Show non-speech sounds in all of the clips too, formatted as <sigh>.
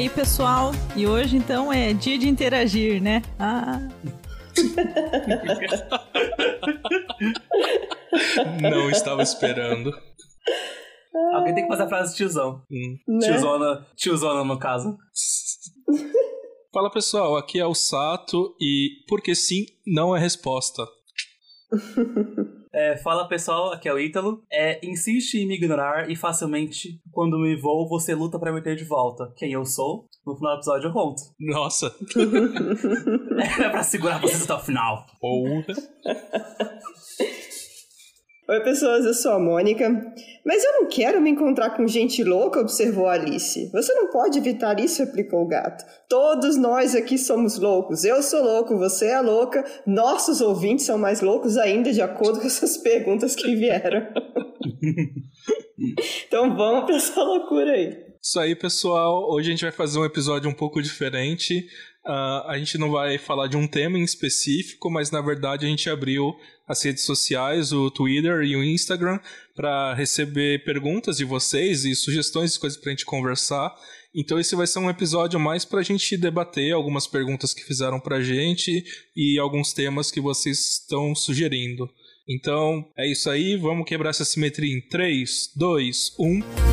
E aí, pessoal? E hoje então é dia de interagir, né? Ah. <laughs> Não estava esperando. Alguém tem que fazer a frase tiozão. Hum. Né? Tiozona, tiozona no caso. <laughs> Fala pessoal, aqui é o Sato e porque sim não é resposta. <laughs> É, fala pessoal, aqui é o Ítalo. É, insiste em me ignorar e facilmente, quando me vou, você luta pra me ter de volta. Quem eu sou? No final do episódio eu conto. Nossa. <laughs> É pra segurar vocês até o final. Porra. <laughs> Oi, pessoas, eu sou a Mônica. Mas eu não quero me encontrar com gente louca, observou Alice. Você não pode evitar isso, replicou o gato. Todos nós aqui somos loucos. Eu sou louco, você é louca. Nossos ouvintes são mais loucos ainda, de acordo com essas perguntas que vieram. <laughs> então vamos pra essa loucura aí. Isso aí, pessoal. Hoje a gente vai fazer um episódio um pouco diferente. Uh, a gente não vai falar de um tema em específico, mas na verdade a gente abriu as redes sociais, o Twitter e o Instagram, para receber perguntas de vocês e sugestões de coisas para a gente conversar. Então esse vai ser um episódio mais para a gente debater algumas perguntas que fizeram para a gente e alguns temas que vocês estão sugerindo. Então é isso aí, vamos quebrar essa simetria em 3, 2, 1.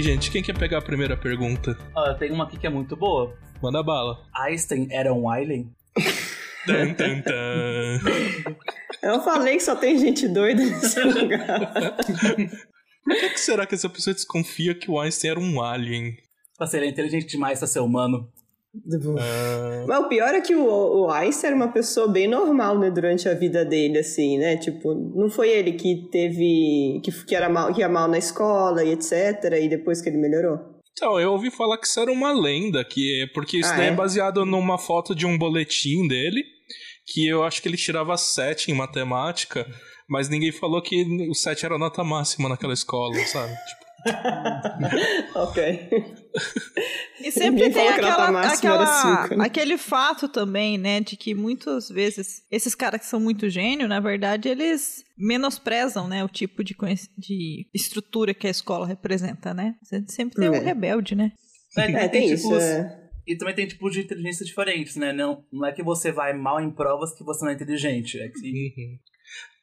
Aí, gente, quem quer pegar a primeira pergunta? Ó, tem uma aqui que é muito boa. Manda bala. Einstein era um alien? Tan, tan, tan. <laughs> Eu falei que só tem gente doida nesse lugar. Por que, que será que essa pessoa desconfia que o Einstein era um alien? Assim, ele é inteligente demais pra ser humano. Ah, Mas o pior é que o, o Einstein era uma pessoa bem normal, né, durante a vida dele, assim, né? Tipo, não foi ele que teve. que, que, era mal, que ia mal na escola e etc. E depois que ele melhorou. Então, eu ouvi falar que isso era uma lenda, que é porque isso Ah, daí é é? baseado numa foto de um boletim dele, que eu acho que ele tirava 7 em matemática, mas ninguém falou que o 7 era a nota máxima naquela escola, sabe? Tipo, <laughs> <laughs> ok. E sempre Ninguém tem aquela, aquela- aquele fato também, né, de que muitas vezes esses caras que são muito gênio, na verdade, eles menosprezam, né, o tipo de, de estrutura que a escola representa, né? Você sempre tem um É. rebelde, né? É, tem isso. É. E também tem tipos de inteligência diferentes, né? Não, não é que você vai mal em provas que você não é inteligente. É que Uhum.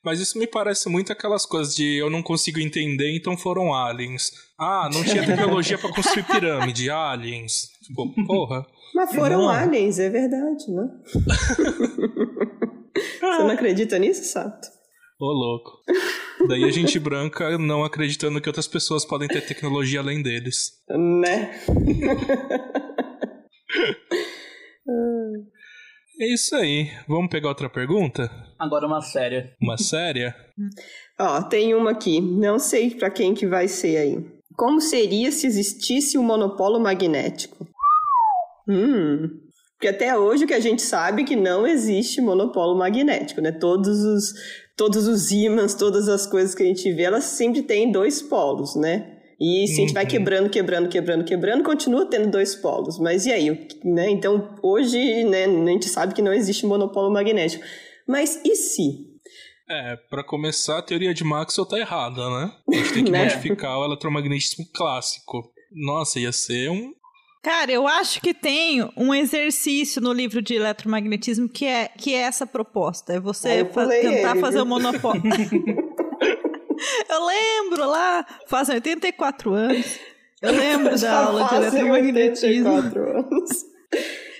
Mas isso me parece muito aquelas coisas de eu não consigo entender, então foram aliens. Ah, não tinha <laughs> tecnologia pra construir pirâmide, aliens. Tipo, porra. Mas foram Não. aliens, é verdade, né? <laughs> Você não acredita nisso, Sato? Ô, louco. Daí a gente branca não acreditando que outras pessoas podem ter tecnologia além deles. Né? <laughs> É isso aí. Vamos pegar outra pergunta? agora uma séria. Uma séria? <laughs> Ó, tem uma aqui. Não sei pra quem que vai ser aí. Como seria se existisse um monopólio magnético? Hum. Porque até hoje o que a gente sabe é que não existe monopólio magnético, né? Todos os, todos os ímãs, todas as coisas que a gente vê, elas sempre têm dois polos, né? E se a gente vai Uhum. quebrando, quebrando, quebrando, quebrando, continua tendo dois polos. Mas e aí? Né? Então, hoje, né, a gente sabe que não existe monopólio magnético. Mas e se? É, pra começar, a teoria de Maxwell tá errada, né? A gente tem <laughs> que Né? modificar o eletromagnetismo clássico. Nossa, ia ser um. Cara, eu acho que tem um exercício no livro de eletromagnetismo que é, que é essa proposta. É você fa- tentar ele, fazer o monopólio. <laughs> eu lembro lá, fazem 84 anos. Eu lembro da aula de eletromagnetismo. 84 anos.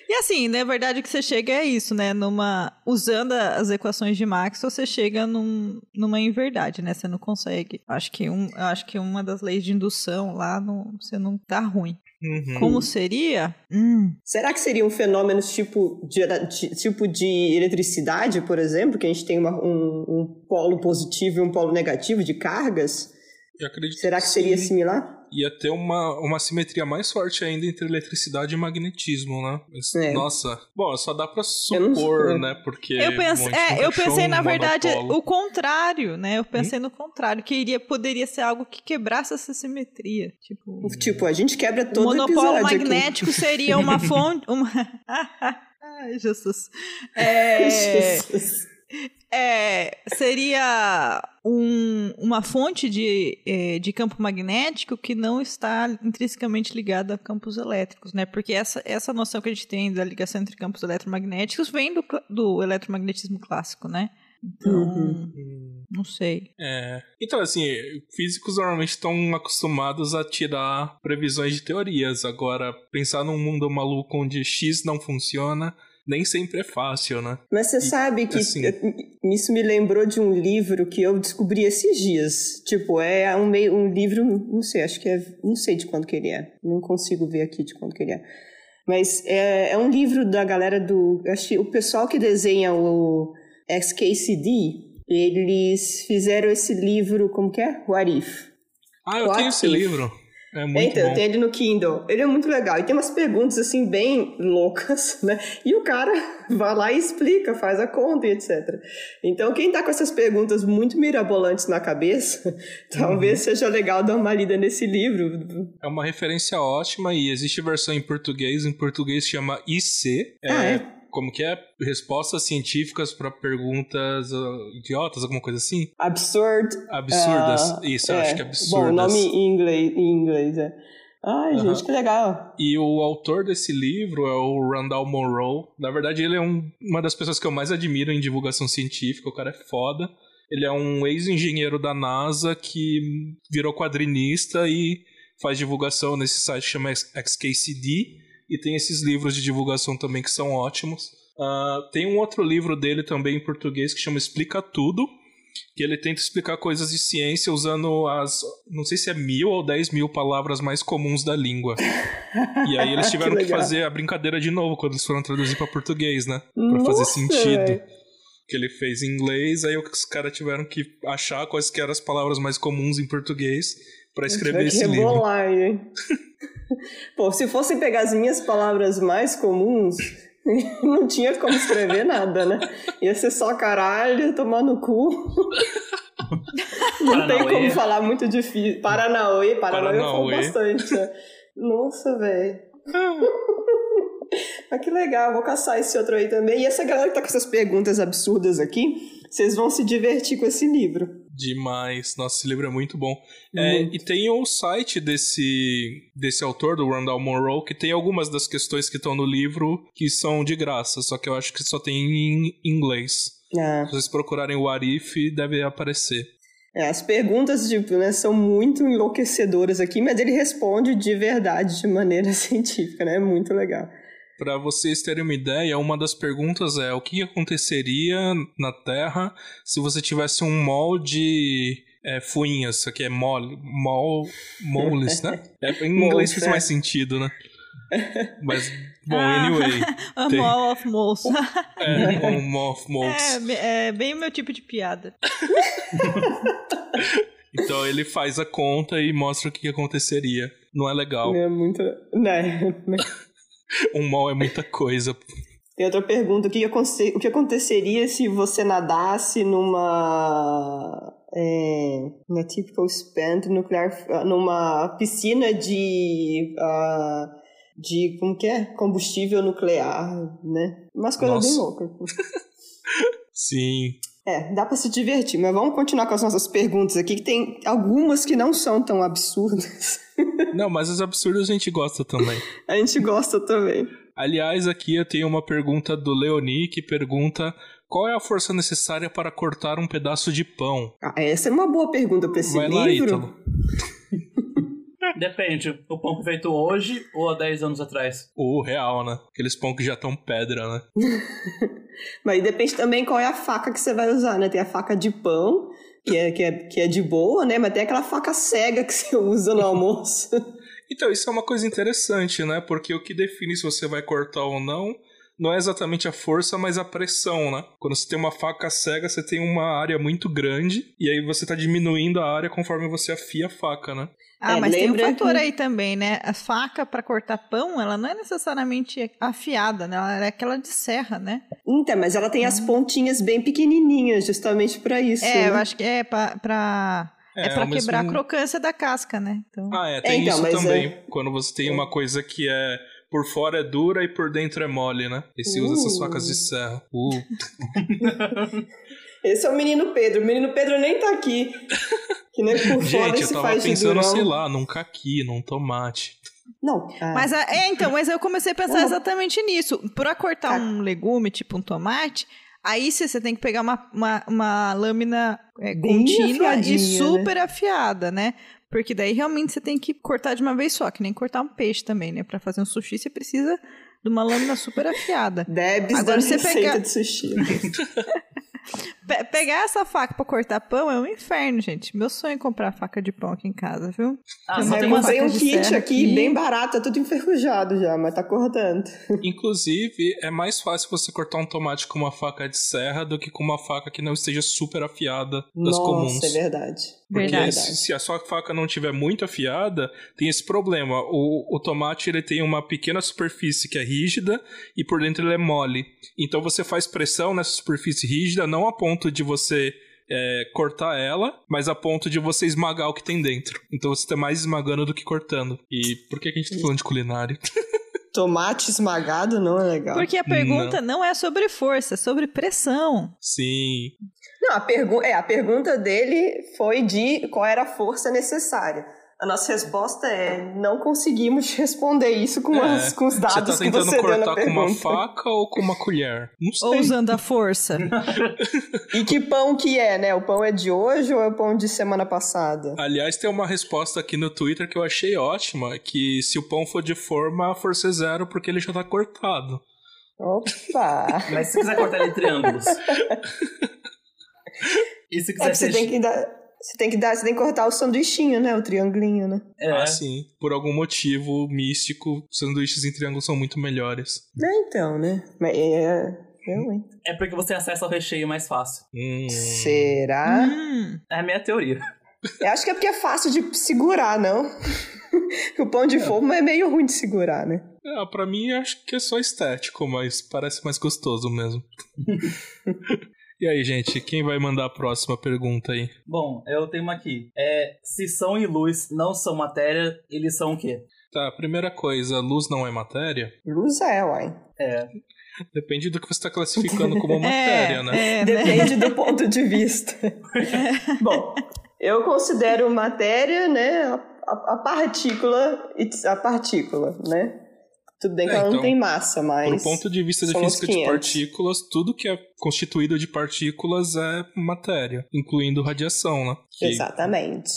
E assim, na verdade, o que você chega é isso, né? Numa, usando as equações de Maxwell, você chega num, numa inverdade, né? Você não consegue. Acho que, um, acho que uma das leis de indução lá, não, você não tá ruim. Uhum. Como seria? Hum, Será que seria um fenômeno tipo de, de- tipo de eletricidade, por exemplo, que a gente tem uma- um, um polo positivo e um polo negativo de cargas? Eu acredito Será que seria sim. similar? Ia ter uma, uma simetria mais forte ainda entre eletricidade e magnetismo, né? Mas, É. Nossa. Bom, só dá pra supor, né? Porque. Eu, pense, é, eu pensei, um na verdade, monopólio. o contrário, né? Eu pensei no contrário, que iria, poderia ser algo que quebrasse essa simetria. Tipo, Tipo, a gente quebra o todo monopólio episódio aqui. magnético seria uma <laughs> fonte. Uma... <laughs> Ai, Jesus. <laughs> É, Jesus. É, seria um- uma fonte de, eh, de campo magnético que não está intrinsecamente ligada a campos elétricos, né? Porque essa, essa noção que a gente tem da ligação entre campos eletromagnéticos vem do, do eletromagnetismo clássico, né? Então, Uhum. Hum, não sei. É. Então, assim, físicos normalmente estão acostumados a tirar previsões de teorias. Agora, pensar num mundo maluco onde X não funciona, nem sempre é fácil, né? Mas você sabe que assim- isso me lembrou de um livro que eu descobri esses dias. Tipo, é um, meio, um livro, não sei, acho que é. Não sei de quando que ele é. Não consigo ver aqui de quando que ele é. Mas é, é um livro da galera do. Acho que o pessoal que desenha o XKCD, eles fizeram esse livro, como que é? What If. Ah, eu What tenho esse if? livro. É muito então, bom. tem ele no Kindle. Ele é muito legal. E tem umas perguntas, assim, bem loucas, <laughs> né? E o cara <laughs> vai lá e explica, faz a conta e etc. Então, quem tá com essas perguntas muito mirabolantes na cabeça, <laughs> talvez seja legal dar uma lida nesse livro. É uma referência ótima e existe versão em português. Em português chama IC. Ah, é? Como que é? Respostas científicas para perguntas ah, idiotas, alguma coisa assim? Absurd. Absurdas. ah, Isso, eu acho que é absurdas. Bom, nome em inglês, em inglês é. Ai, Aham. gente, que legal. E o autor desse livro é o Randall Monroe. Na verdade, ele é um- uma das pessoas que eu mais admiro em divulgação científica. O cara é foda. Ele é um ex-engenheiro da NASA que virou quadrinista e faz divulgação nesse site que chama XKCD. E tem esses livros de divulgação também que são ótimos. Ah, tem um outro livro dele também em português que chama Explica Tudo. Que ele tenta explicar coisas de ciência usando as, não sei se é mil ou dez mil palavras mais comuns da língua. E aí eles <laughs> tiveram que, legal. fazer a brincadeira de novo quando eles foram traduzir pra português, né? Nossa, fazer sentido. Que ele fez em inglês, aí os caras tiveram que achar quais que eram as palavras mais comuns em português pra escrever esse livro. hein? <laughs> Pô, se fossem pegar as minhas palavras mais comuns, <laughs> não tinha como escrever nada, né? Ia ser só caralho, tomar no cu. Não tem Paranauê. como falar muito difícil. Paranauê, Paranauê eu falo Paranauê. bastante. né? Nossa, velho. <laughs> Mas que legal, vou caçar esse outro aí também. E essa galera que tá com essas perguntas absurdas aqui, vocês vão se divertir com esse livro. Demais. Nossa, esse livro é muito bom. É, Muito. e tem o site desse, desse autor, do Randall Monroe, que tem algumas das questões que estão no livro que são de graça, só que eu acho que só tem em inglês. Ah. Se vocês procurarem o Arif, deve aparecer. É, as perguntas tipo, né, são muito enlouquecedoras aqui, mas ele responde de verdade, de maneira <laughs> científica, né? É muito legal. Para vocês terem uma ideia, uma das perguntas é o que aconteceria na Terra se você tivesse um molde é, fuinhas, isso aqui é mole, mol, moles, né? <laughs> É, em inglês Moles, faz é. mais sentido, né? <laughs> Mas, bom, Ah. anyway. <laughs> A Tem. Mall of Moles. É, um moth moles. é, é bem o meu tipo de piada. Então ele faz a conta e mostra o que aconteceria. Não é legal. É muito. Né? Um mol é muita coisa. Tem outra pergunta: o que, o que aconteceria se você nadasse numa. É, uma typical spent nuclear. numa piscina de. ah, de. como que é? Combustível nuclear, né? Umas coisas bem loucas. <laughs> Sim. É, dá pra se divertir, mas vamos continuar com as nossas perguntas aqui, que tem algumas que não são tão absurdas. <laughs> Não, mas os absurdos a gente gosta também. A gente gosta também. Aliás, aqui eu tenho uma pergunta do Leoni que pergunta qual é a força necessária para cortar um pedaço de pão? Ah, essa é uma boa pergunta pra esse Vai lá, livro. Ítalo. <laughs> Depende. O pão feito hoje ou há 10 anos atrás? O real, né? Aqueles pão que já estão pedra, né? <laughs> Mas depende também qual é a faca que você vai usar, né? Tem a faca de pão, que é, que é, que é de boa, né? Mas tem aquela faca cega que <laughs> você usa no almoço. Então, isso é uma coisa interessante, né? Porque o que define se você vai cortar ou não não é exatamente a força, mas a pressão, né? Quando você tem uma faca cega, você tem uma área muito grande e aí você tá diminuindo a área conforme você afia a faca, né? Ah, É, mas tem um fator que- aí também, né? A faca pra cortar pão, ela não é necessariamente afiada, né? Ela é aquela de serra, né? Então, mas ela tem as pontinhas bem pequenininhas, justamente pra isso. é, né? eu acho que é pra, pra, é, É, pra ao mesmo- quebrar a crocância da casca, né? Então, Ah, é, tem então, isso mas também. Quando você tem uma coisa que é por fora é dura e por dentro é mole, né? E se usa essas Uh. facas de serra. <laughs> Uh. Esse é o menino Pedro. O menino Pedro nem tá aqui. <laughs> Que nem por fora Gente, eu se tava pensando, sei lá, num caqui, num tomate. Não. ah, Mas a- é, então, mas eu comecei a pensar Uhum. exatamente nisso. Pra cortar Tá. um legume, tipo um tomate, aí você tem que pegar uma, uma, uma lâmina é, contínua e afiadinha, super afiada, né? Porque daí realmente você tem que cortar de uma vez só, que nem cortar um peixe também, né? Pra fazer um sushi você precisa de uma lâmina super afiada. Debs Agora da você receita pega- de sushi. <laughs> Pe- pegar essa faca pra cortar pão é um inferno, gente. Meu sonho é comprar faca de pão aqui em casa, viu? Ah, Eu tem comprei um kit aqui, aqui. bem barato, tá tudo enferrujado já, mas tá cortando. Inclusive, é mais fácil você cortar um tomate com uma faca de serra do que com uma faca que não esteja super afiada das Nossa, comuns. é verdade. Porque Verdade. se, se a sua faca não tiver muito afiada, tem esse problema. O, o tomate ele tem uma pequena superfície que é rígida e por dentro ele é mole. Então você faz pressão nessa superfície rígida, não a ponto de você é, cortar ela, mas a ponto de você esmagar o que tem dentro. Então você tá mais esmagando do que cortando. E por que, que a gente tá falando de culinária? <laughs> Tomate esmagado não é legal. Porque a pergunta não, é sobre força, é sobre pressão. Sim. Não, a, pergu é, a pergunta dele foi de qual era a força necessária. A nossa resposta é não conseguimos <laughs> responder isso com, É, as- com os Você dados tá que tentando você deu na cortar com uma pergunta. faca ou com uma colher? Não sei. Ou usando a força. <laughs> E que pão que é, né? O pão é de hoje ou é o pão de semana passada? Aliás, tem uma resposta aqui no Twitter que eu achei ótima, que se o pão for de forma, a força é zero porque ele já tá cortado. Opa! Mas se quiser cortar ele em triângulos. <laughs> <laughs> E se É quiser que você tem que dar. Você tem que dar, você tem que cortar o sanduichinho, né? O triangulinho, né? É, Ah, sim. Por algum motivo místico, sanduíches em triângulo são muito melhores. É, então, né? Mas é. Eu, hein? é porque você acessa o recheio mais fácil. Hum. Será? Hum. É a minha teoria. <laughs> Eu acho que é porque é fácil de segurar, não? Que <laughs> o pão de forma é meio ruim de segurar, né? Ah, pra mim, acho que é só estético, mas parece mais gostoso mesmo. E aí, gente, quem vai mandar a próxima pergunta aí? Bom, eu tenho uma aqui. É, se som e luz não são matéria, eles são o quê? Tá, primeira coisa, luz não é matéria? Luz é, uai. É, Depende do que você está classificando como <laughs> matéria, é, né? é, né? Depende do ponto de vista. <laughs> Bom, eu considero matéria, né, a, a- partícula, a partícula, né? Tudo bem que É, ela não então, tem massa, mas... Do ponto de vista de física de 500. partículas, tudo que é constituído de partículas é matéria, incluindo radiação, né? Que- Exatamente.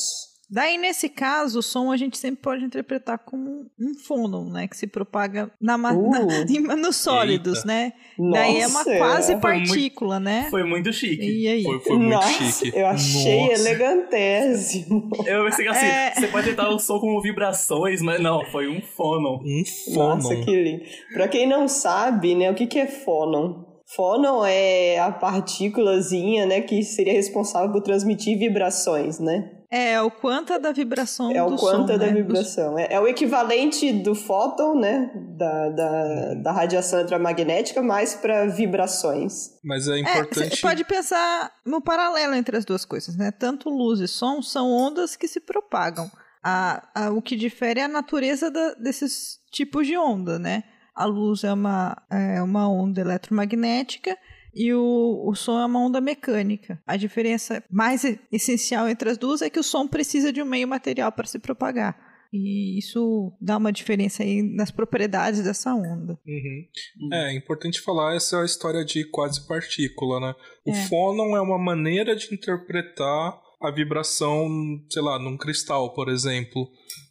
Daí, nesse caso, o som a gente sempre pode interpretar como um fônon, né? Que se propaga na, Uh. <laughs> na- nos sólidos, Eita. né? Daí é uma Nossa, quase Foi muito- partícula, né? foi muito chique. E aí? Foi, foi muito Nossa, chique. eu achei Nossa. elegantésimo. Eu pensei que assim, É. você pode tentar o som como vibrações, mas não, foi um fônon. Um fônon. Nossa, que lindo. Pra quem não sabe, né, o que, que é fônon? Fônon é a partículazinha, né, que seria responsável por transmitir vibrações, né? É o quanta da vibração É do o quanto som, da né? vibração. É, é o equivalente do fóton, né, da, da, da radiação eletromagnética, mais para vibrações. Mas é É, importante. você pode pensar no paralelo entre as duas coisas, né? Tanto luz e som são ondas que se propagam. A, a- o que difere é a natureza da- desses tipos de onda, né? A luz é uma, é uma onda eletromagnética e o, o som é uma onda mecânica. A diferença mais essencial entre as duas é que o som precisa de um meio material para se propagar. E isso dá uma diferença aí nas propriedades dessa onda. Uhum. É, é importante falar essa história de quase partícula, né? O É. fônon é uma maneira de interpretar a vibração, sei lá, num cristal, por exemplo.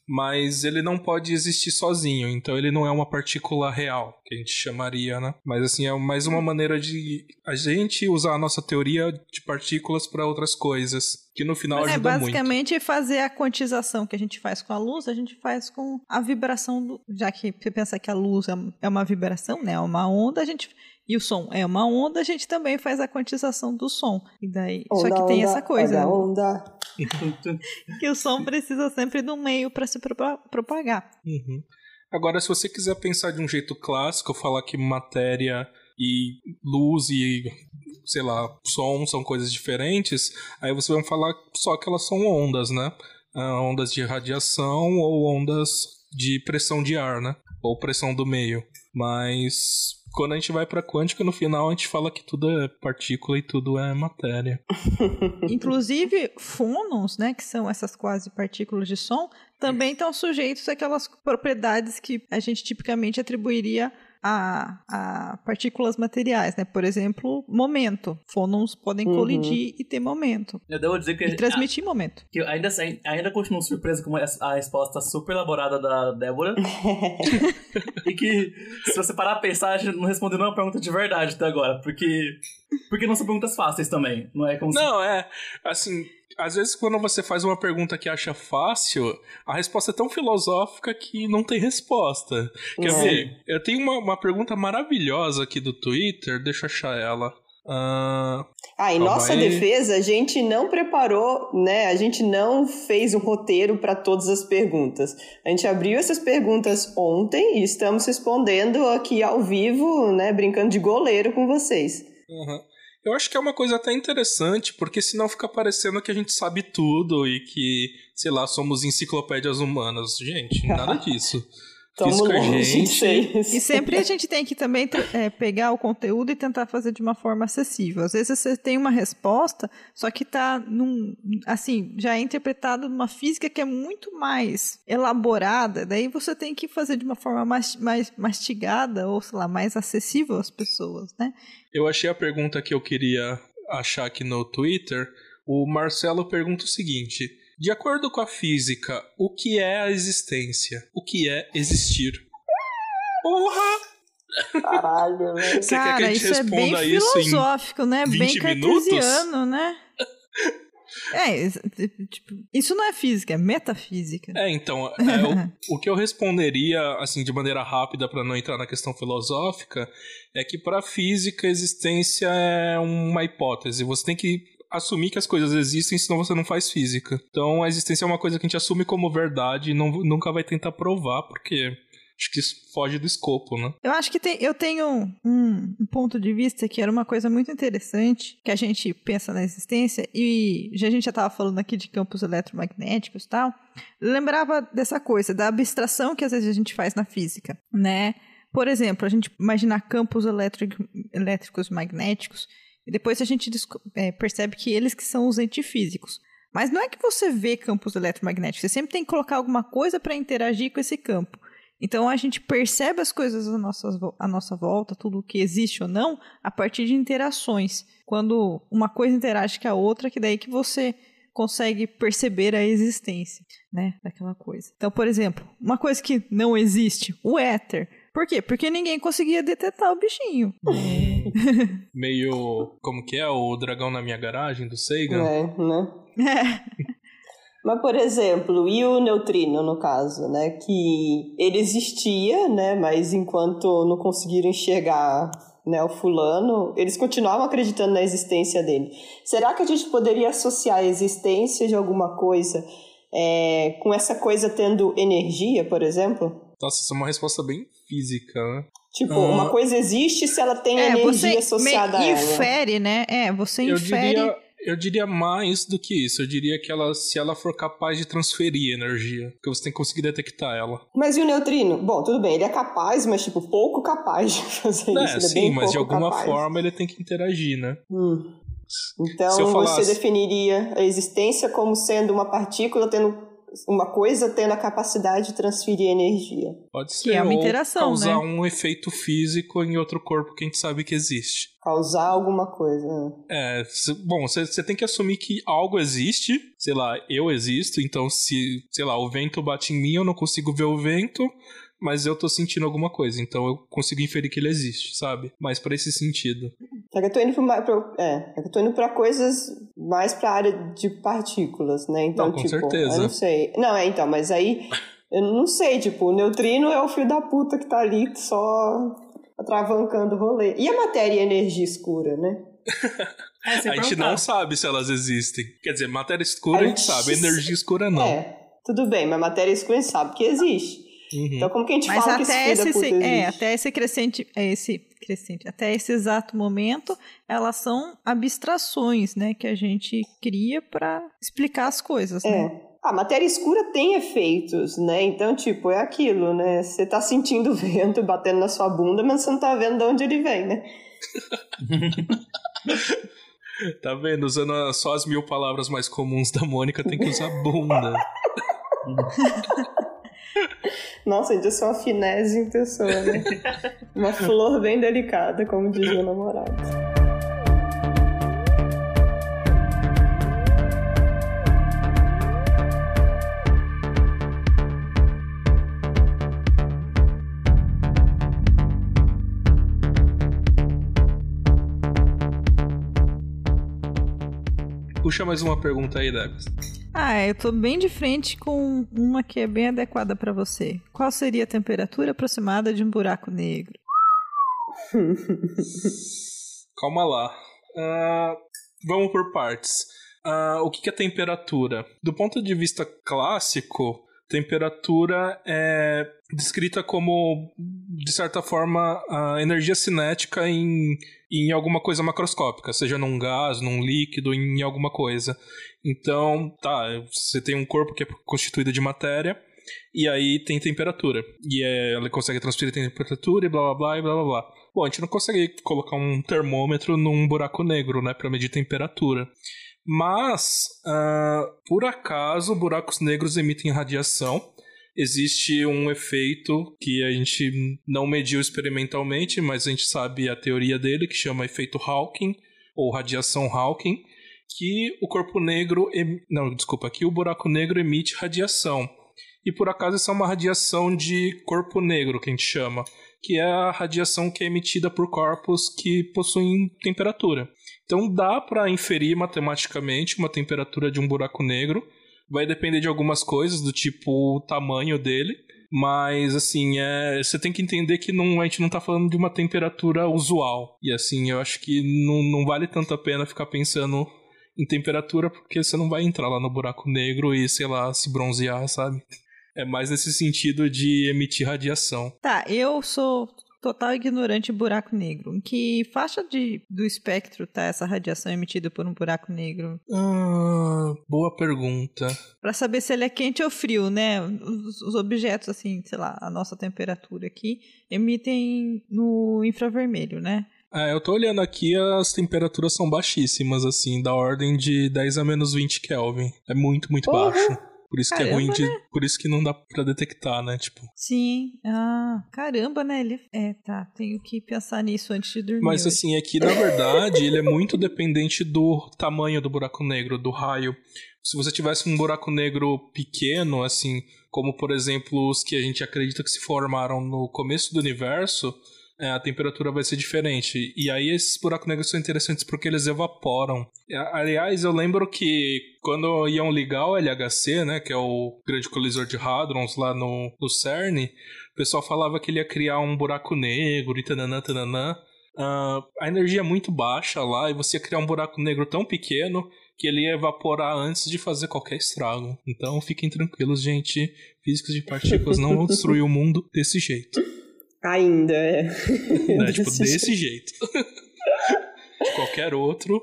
Mas ele não pode existir sozinho, então ele não é uma partícula real, que a gente chamaria, né? Mas assim, é mais uma maneira de a gente usar a nossa teoria de partículas para outras coisas, que no final é, ajuda muito. basicamente fazer a quantização que a gente faz com a luz, a gente faz com a vibração do, já que você pensa que a luz é- é uma vibração, né? É uma onda, a gente e o som é uma onda, a gente também faz a quantização do som. E daí, só Onda, que tem onda, essa coisa, Onda, onda. <laughs> que o som precisa sempre um meio para se propa- propagar. Uhum. Agora, se você quiser pensar de um jeito clássico, falar que matéria e luz e, sei lá, som são coisas diferentes, aí você vai falar só que elas são ondas, né? Ah, ondas de radiação ou ondas de pressão de ar, né? Ou pressão do meio. Mas quando a gente vai pra quântica, no final a gente fala que tudo é partícula e tudo é matéria. <laughs> Inclusive, fônons, né, que são essas quase partículas de som, também estão sujeitos àquelas propriedades que a gente tipicamente atribuiria a, a partículas materiais, né? Por exemplo, momento. Fônons podem Uhum. colidir e ter momento. Eu devo dizer que, E transmitir momento. que eu ainda, ainda continuo surpreso com a resposta super elaborada da Débora. <laughs> e que, se você parar pra pensar, a gente não respondeu nenhuma pergunta de verdade até agora. Porque, porque não são perguntas fáceis também. Não é como se... Não, é. Assim, às vezes quando você faz uma pergunta que acha fácil, a resposta é tão filosófica que não tem resposta. Quer É. ver? Eu tenho uma, uma pergunta maravilhosa aqui do Twitter, deixa eu achar ela. Ah, Ah, em nossa aí. defesa, a gente não preparou, né? A gente não fez um roteiro para todas as perguntas. A gente abriu essas perguntas ontem e estamos respondendo aqui ao vivo, né? Brincando de goleiro com vocês. Uhum. Eu acho que é uma coisa até interessante, porque senão fica parecendo que a gente sabe tudo e que, sei lá, somos enciclopédias humanas. Gente, nada <laughs> disso. Tamo longe ser E sempre a gente tem que também é, pegar o conteúdo e tentar fazer de uma forma acessível. Às vezes você tem uma resposta, só que está num, assim, já é interpretado numa física que é muito mais elaborada, daí você tem que fazer de uma forma mais, mais mastigada ou, sei lá, mais acessível às pessoas, né? Eu achei a pergunta que eu queria achar aqui no Twitter. O Marcelo pergunta o seguinte: De acordo com a física, o que é a existência? O que é existir? Porra! Caralho, velho. <laughs> Você quer que a Cara, gente isso é bem responda isso em filosófico, né? 20 Bem cartesiano, né? É, tipo, isso não é física, é metafísica. É, então, é, o, o que eu responderia, assim, de maneira rápida para não entrar na questão filosófica, é que para física a existência é uma hipótese. Você tem que assumir que as coisas existem, senão você não faz física. Então, a existência é uma coisa que a gente assume como verdade e não, nunca vai tentar provar, porque acho que isso foge do escopo, né? Eu acho que tem, eu tenho um, um ponto de vista que era uma coisa muito interessante, que a gente pensa na existência, e já a gente já estava falando aqui de campos eletromagnéticos e tal, lembrava dessa coisa, da abstração que às vezes a gente faz na física, né? Por exemplo, a gente imaginar campos elétrico, elétricos magnéticos, e depois a gente é, percebe que eles que são os antifísicos. Mas não é que você vê campos eletromagnéticos, você sempre tem que colocar alguma coisa para interagir com esse campo. Então a gente percebe as coisas à nossa, à nossa volta, tudo o que existe ou não, a partir de interações. Quando uma coisa interage com a outra, que daí que você consegue perceber a existência, né, daquela coisa. Então, por exemplo, uma coisa que não existe, o éter. Por quê? Porque ninguém conseguia detectar o bichinho. <laughs> Meio. Como que é? O dragão na minha garagem do Sagan? É, né? É. <laughs> Mas, por exemplo, e o neutrino, no caso, né? Que ele existia, né? Mas enquanto não conseguiram enxergar né, o fulano, eles continuavam acreditando na existência dele. Será que a gente poderia associar a existência de alguma coisa é, com essa coisa tendo energia, por exemplo? Nossa, isso é uma resposta bem física, né? Tipo, Ah. uma coisa existe se ela tem É, energia você associada a ela. infere, né? É, você Eu infere. diria, eu diria mais do que isso. Eu diria que ela, se ela for capaz de transferir energia, porque você tem que conseguir detectar ela. Mas e o neutrino? Bom, tudo bem, ele é capaz, mas tipo, pouco capaz de <laughs> fazer É, isso. Ele é sim, bem mas de alguma capaz. forma ele tem que interagir, né? Hum. Então Se eu você falasse- definiria a existência como sendo uma partícula tendo uma coisa tendo a capacidade de transferir energia. Pode ser. Que é uma ou interação, causar né? um efeito físico em outro corpo que a gente sabe que existe. Causar alguma coisa. né? É, bom, você tem que assumir que algo existe, sei lá, eu existo, então se, sei lá, o vento bate em mim, eu não consigo ver o vento, mas eu tô sentindo alguma coisa, então eu consigo inferir que ele existe, sabe? Mas pra esse sentido. É que eu tô indo pra, pra- é, é que eu tô indo pra coisas mais pra área de partículas, né? Então, Não, com tipo, certeza. eu não sei. Não, é então, mas aí eu não sei, tipo, o neutrino é o filho da puta que tá ali só atravancando o rolê. E a matéria e a energia escura, né? <laughs> É, a gente não sabe se elas existem. Quer dizer, matéria escura a A gente gente- sabe, energia escura não. É, tudo bem, mas matéria escura a gente sabe que existe. Uhum. Então como que a gente Mas fala que esse até da esse, puta existe? é, até esse crescente, é esse crescente, até esse exato momento, elas são abstrações, né, que a gente cria pra explicar as coisas, né? É. A matéria escura tem efeitos, né? Então, tipo, é aquilo, né? Você tá sentindo o vento batendo na sua bunda, mas você não tá vendo de onde ele vem, né? <laughs> Tá vendo? Usando só as mil palavras mais comuns da Mônica, tem que usar bunda. <laughs> Nossa, eu sou uma finese em pessoa, né? uma flor bem delicada, como diz meu namorado. Puxa mais uma pergunta aí, Debs. Ah, eu tô bem de frente com uma que é bem adequada pra você. Qual seria a temperatura aproximada de um buraco negro? <laughs> Calma lá. Ah, vamos por partes. Ah, o que que é temperatura? Do ponto de vista clássico, temperatura é descrita como, de certa forma, a energia cinética em, em alguma coisa macroscópica, seja num gás, num líquido, em alguma coisa. Então, tá, você tem um corpo que é constituído de matéria, e aí tem temperatura. E é, ela consegue transferir temperatura e blá blá blá e blá blá blá. Bom, a gente não consegue colocar um termômetro num buraco negro, né, para medir temperatura. Mas, ah, por acaso, buracos negros emitem radiação. Existe um efeito que a gente não mediu experimentalmente, mas a gente sabe a teoria dele, que chama efeito Hawking, ou radiação Hawking, que o corpo negro. em- Não, desculpa, que o buraco negro emite radiação. E por acaso essa é uma radiação de corpo negro, que a gente chama, que é a radiação que é emitida por corpos que possuem temperatura. Então dá para inferir matematicamente uma temperatura de um buraco negro. Vai depender de algumas coisas, do tipo o tamanho dele. Mas, assim, é, você tem que entender que não, a gente não tá falando de uma temperatura usual. E, assim, eu acho que não, não vale tanto a pena ficar pensando em temperatura, porque você não vai entrar lá no buraco negro e, sei lá, se bronzear, sabe? É mais nesse sentido de emitir radiação. Tá, eu sou total ignorante buraco negro. Em que faixa de, do espectro tá essa radiação emitida por um buraco negro? Ah, boa pergunta. Pra saber se ele é quente ou frio, né? Os, os objetos, assim, sei lá, a nossa temperatura aqui, emitem no infravermelho, né? Ah, eu tô olhando aqui, as temperaturas são baixíssimas, assim, da ordem de 10 a menos 20 Kelvin. É muito, muito Porra! baixo. Por isso que é Caramba, ruim de. Por isso que não dá pra detectar, né? Tipo. Sim. Ah, caramba, né? Ele... É, tá. Tenho que pensar nisso antes de dormir. Mas hoje. assim, é que na verdade ele é muito dependente do tamanho do buraco negro, do raio. Se você tivesse um buraco negro pequeno, assim, como por exemplo os que a gente acredita que se formaram no começo do universo, é, a temperatura vai ser diferente. E aí esses buracos negros são interessantes porque eles evaporam. Aliás, eu lembro que quando iam ligar o LHC, né, que é o grande colisor de hadrons lá no, no CERN, o pessoal falava que ele ia criar um buraco negro e tananã, tananã. Ah, a energia é muito baixa lá e você ia criar um buraco negro tão pequeno que ele ia evaporar antes de fazer qualquer estrago. Então fiquem tranquilos, gente. Físicos de partículas não vão destruir o mundo desse jeito. Ainda, é. <laughs> Né? Tipo, desse jeito. <laughs> de qualquer outro.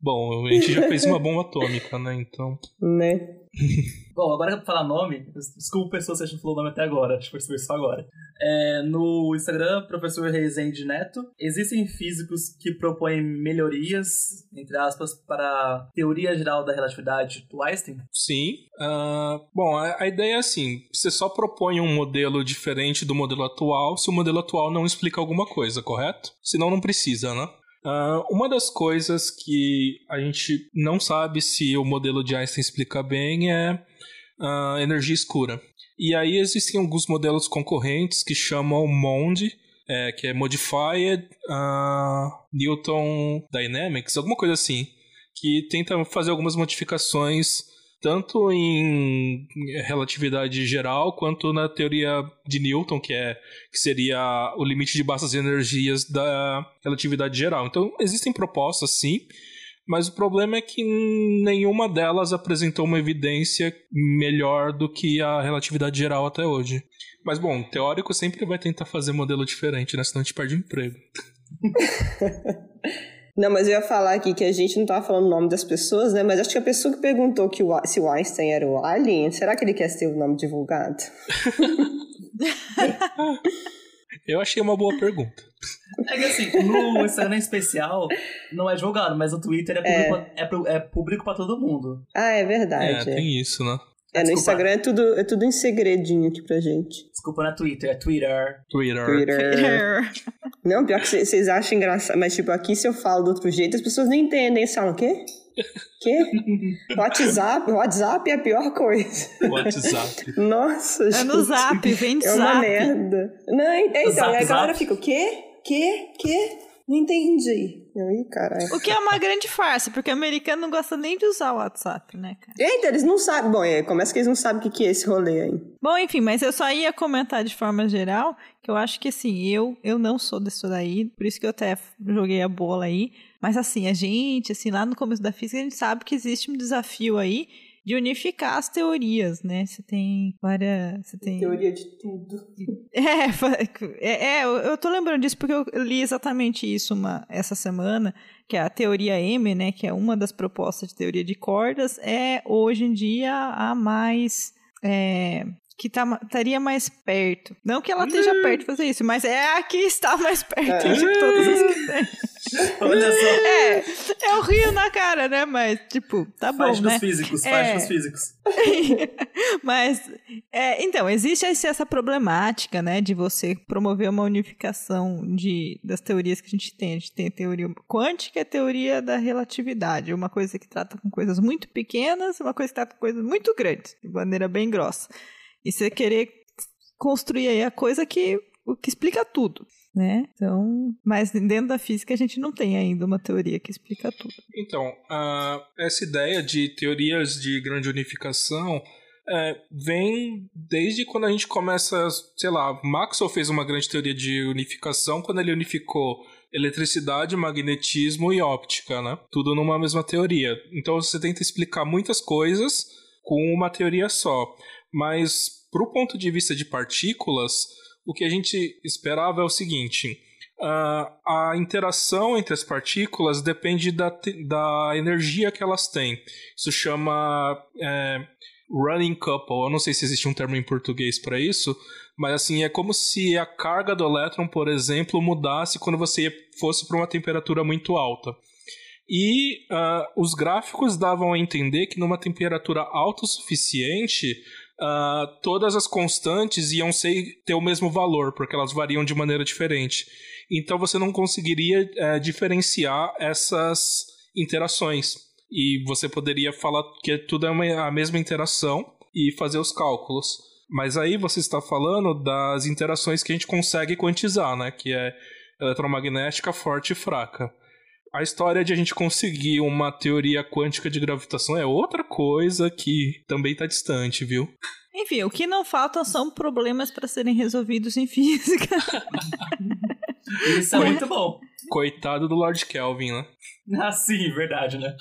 Bom, a gente já fez uma bomba atômica, né? Então. Né? <laughs> Bom, agora pra falar nome, desculpa pessoa se a gente falou o nome até agora, acho que percebi isso agora. É, no Instagram, professor Rezende Neto, existem físicos que propõem melhorias, entre aspas, para a teoria geral da relatividade do Einstein? Sim. Uh, bom, a, a, ideia é assim: você só propõe um modelo diferente do modelo atual se o modelo atual não explica alguma coisa, correto? Senão não precisa, né? Uh, uma das coisas que a gente não sabe se o modelo de Einstein explica bem é uh, energia escura. E aí existem alguns modelos concorrentes que chamam MOND, é, que é Modified uh, Newton Dynamics, alguma coisa assim, que tenta fazer algumas modificações tanto em relatividade geral quanto na teoria de Newton, que é que seria o limite de baixas energias da relatividade geral. Então, existem propostas sim, mas o problema é que nenhuma delas apresentou uma evidência melhor do que a relatividade geral até hoje. Mas bom, teórico sempre vai tentar fazer modelo diferente, né? Senão a gente perde emprego. <laughs> Não, mas eu ia falar aqui que a gente não tava falando o nome das pessoas, né? Mas acho que a pessoa que perguntou que o, se o Einstein era o Alien, será que ele quer ter o nome divulgado? <laughs> eu achei uma boa pergunta. É que assim, no Instagram especial não é divulgado, mas o Twitter é público, é. É, é público pra todo mundo. Ah, é verdade. É, tem isso, né? É, no. Instagram é tudo, é tudo em segredinho aqui pra gente. Desculpa, na Twitter, é Twitter. Twitter. Twitter. Não, pior que vocês acham engraçado, mas tipo, aqui se eu falo do outro jeito, as pessoas não entendem, falam, o quê? Quê? <laughs> WhatsApp? WhatsApp é a pior coisa. WhatsApp. Nossa, É no zap, vem de é zap. É uma merda. Não, então, zap, e a galera zap. fica, o quê? Quê? Quê? Não entendi. Aí, caralho. O que é uma grande farsa, porque o americano não gosta nem de usar o WhatsApp, né, cara? Eita, eles não sabem. Bom, é, começa que eles não sabem o que que é esse rolê aí. Bom, enfim, mas eu só ia comentar de forma geral que eu acho que assim, eu, eu não sou disso daí, por isso que eu até joguei a bola aí. Mas assim, a gente, assim, lá no começo da física, a gente sabe que existe um desafio aí de unificar as teorias, né? Você tem várias. Você tem... Teoria de tudo. É, é, é, eu tô lembrando disso porque eu li exatamente isso uma, essa semana, que é a teoria M, né? Que é uma das propostas de teoria de cordas, é hoje em dia a mais. É, que tá, estaria mais perto. Não que ela esteja perto de fazer isso, mas é a que está mais perto É. de todas as que tem. <laughs> Olha só. É, o rio na cara, né? Mas, tipo, tá bom, Faz né? dos físicos, É. faz dos físicos. Mas, é, então, existe essa problemática, né, de você promover uma unificação de, das teorias que a gente tem. A gente tem a teoria quântica e a teoria da relatividade. Uma coisa que trata com coisas muito pequenas uma coisa que trata com coisas muito grandes, de maneira bem grossa. E você querer construir aí a coisa que, o que explica tudo. Né? Então, mas dentro da física a gente não tem ainda uma teoria que explica tudo. Então, essa ideia de teorias de grande unificação é, vem desde quando a gente começa, sei lá, Maxwell fez uma grande teoria de unificação quando ele unificou eletricidade, magnetismo e óptica, né? Tudo numa mesma teoria. Então você tenta explicar muitas coisas com uma teoria só. Mas, pro ponto de vista de partículas, o que a gente esperava é o seguinte: ah, a interação entre as partículas depende da, da energia que elas têm. Isso chama é, running couple. Eu não sei se existe um termo em português para isso, mas assim é como se a carga do elétron, por exemplo, mudasse quando você fosse para uma temperatura muito alta. E ah, os gráficos davam a entender que numa temperatura alta o suficiente, ah, todas as constantes iam ser, ter o mesmo valor, porque elas variam de maneira diferente. Então você não conseguiria eh, diferenciar essas interações. E você poderia falar que tudo é uma- a mesma interação e fazer os cálculos. Mas aí você está falando das interações que a gente consegue quantizar, né? Que é eletromagnética, forte e fraca. A história de a gente conseguir uma teoria quântica de gravitação é outra coisa que também está distante, viu? Enfim, o que não faltam são problemas para serem resolvidos em física. <laughs> Isso é muito bom. Coitado do Lord Kelvin, né? Ah, sim, verdade, né?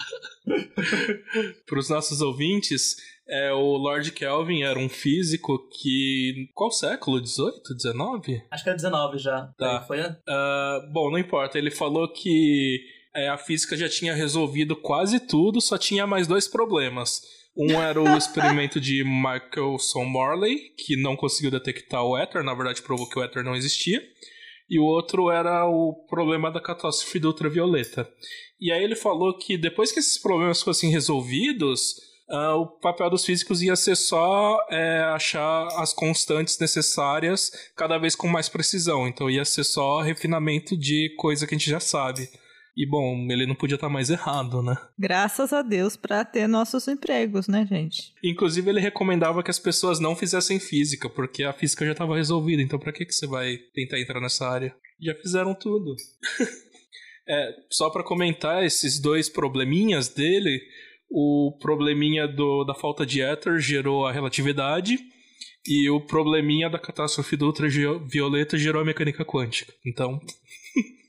<laughs> Para os nossos ouvintes, é, o Lord Kelvin era um físico que. Qual século? 18? 19? Acho que é 19 já. Tá. Foi? Ah, bom, não importa. Ele falou que é, a física já tinha resolvido quase tudo, só tinha mais dois problemas. Um era o experimento de Michelson Morley, que não conseguiu detectar o éter, na verdade provou que o éter não existia. E o outro era o problema da catástrofe do ultravioleta. E aí ele falou que depois que esses problemas fossem resolvidos, uh, o papel dos físicos ia ser só é, achar as constantes necessárias cada vez com mais precisão. Então ia ser só refinamento de coisa que a gente já sabe. E bom, ele não podia estar mais errado, né? Graças a Deus para ter nossos empregos, né, gente? Inclusive ele recomendava que as pessoas não fizessem física, porque a física já estava resolvida. Então para que que você vai tentar entrar nessa área? Já fizeram tudo. <laughs> é, só para comentar esses dois probleminhas dele, o probleminha do, da falta de éter gerou a relatividade e o probleminha da catástrofe do ultravioleta gerou a mecânica quântica. Então, <laughs>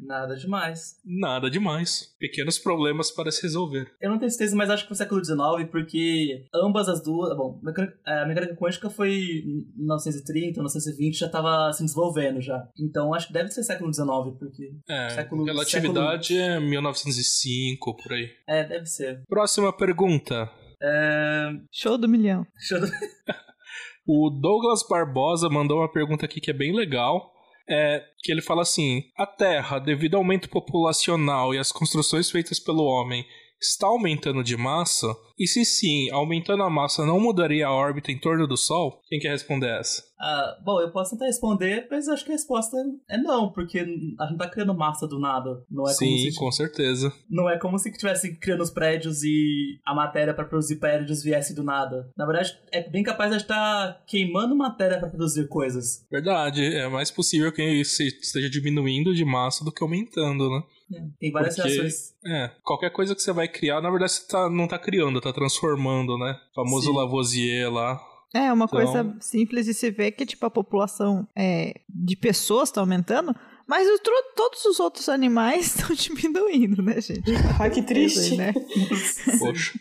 Nada demais. Nada demais. Pequenos problemas para se resolver. Eu não tenho certeza, mas acho que foi século XIX, porque ambas as duas. Bom, a mecânica quântica foi em 1930, 1920, já estava se desenvolvendo já. Então acho que deve ser século XIX, porque. É, século, relatividade século... é 1905, por aí. É, deve ser. Próxima pergunta. É... Show do milhão. Show do... <laughs> o Douglas Barbosa mandou uma pergunta aqui que é bem legal é que ele fala assim: a Terra, devido ao aumento populacional e às construções feitas pelo homem, está aumentando de massa? E se sim, aumentando a massa não mudaria a órbita em torno do Sol? Quem quer responder essa? Ah, bom, eu posso tentar responder, mas acho que a resposta é não, porque a gente tá criando massa do nada. Não é Sim, como se, com certeza. Não é como se estivesse criando os prédios e a matéria para produzir prédios viesse do nada. Na verdade, é bem capaz de estar tá queimando matéria para produzir coisas. Verdade, é mais possível que esteja diminuindo de massa do que aumentando, né? É, tem várias Porque, reações. É, qualquer coisa que você vai criar, na verdade você tá, não tá criando, tá transformando, né? O famoso Sim. Lavoisier lá. É, uma então... coisa simples de se ver que, tipo, a população é, de pessoas está aumentando, mas o, todos os outros animais <laughs> estão diminuindo, né, gente? Ai, <laughs> que triste. né? <laughs> Poxa.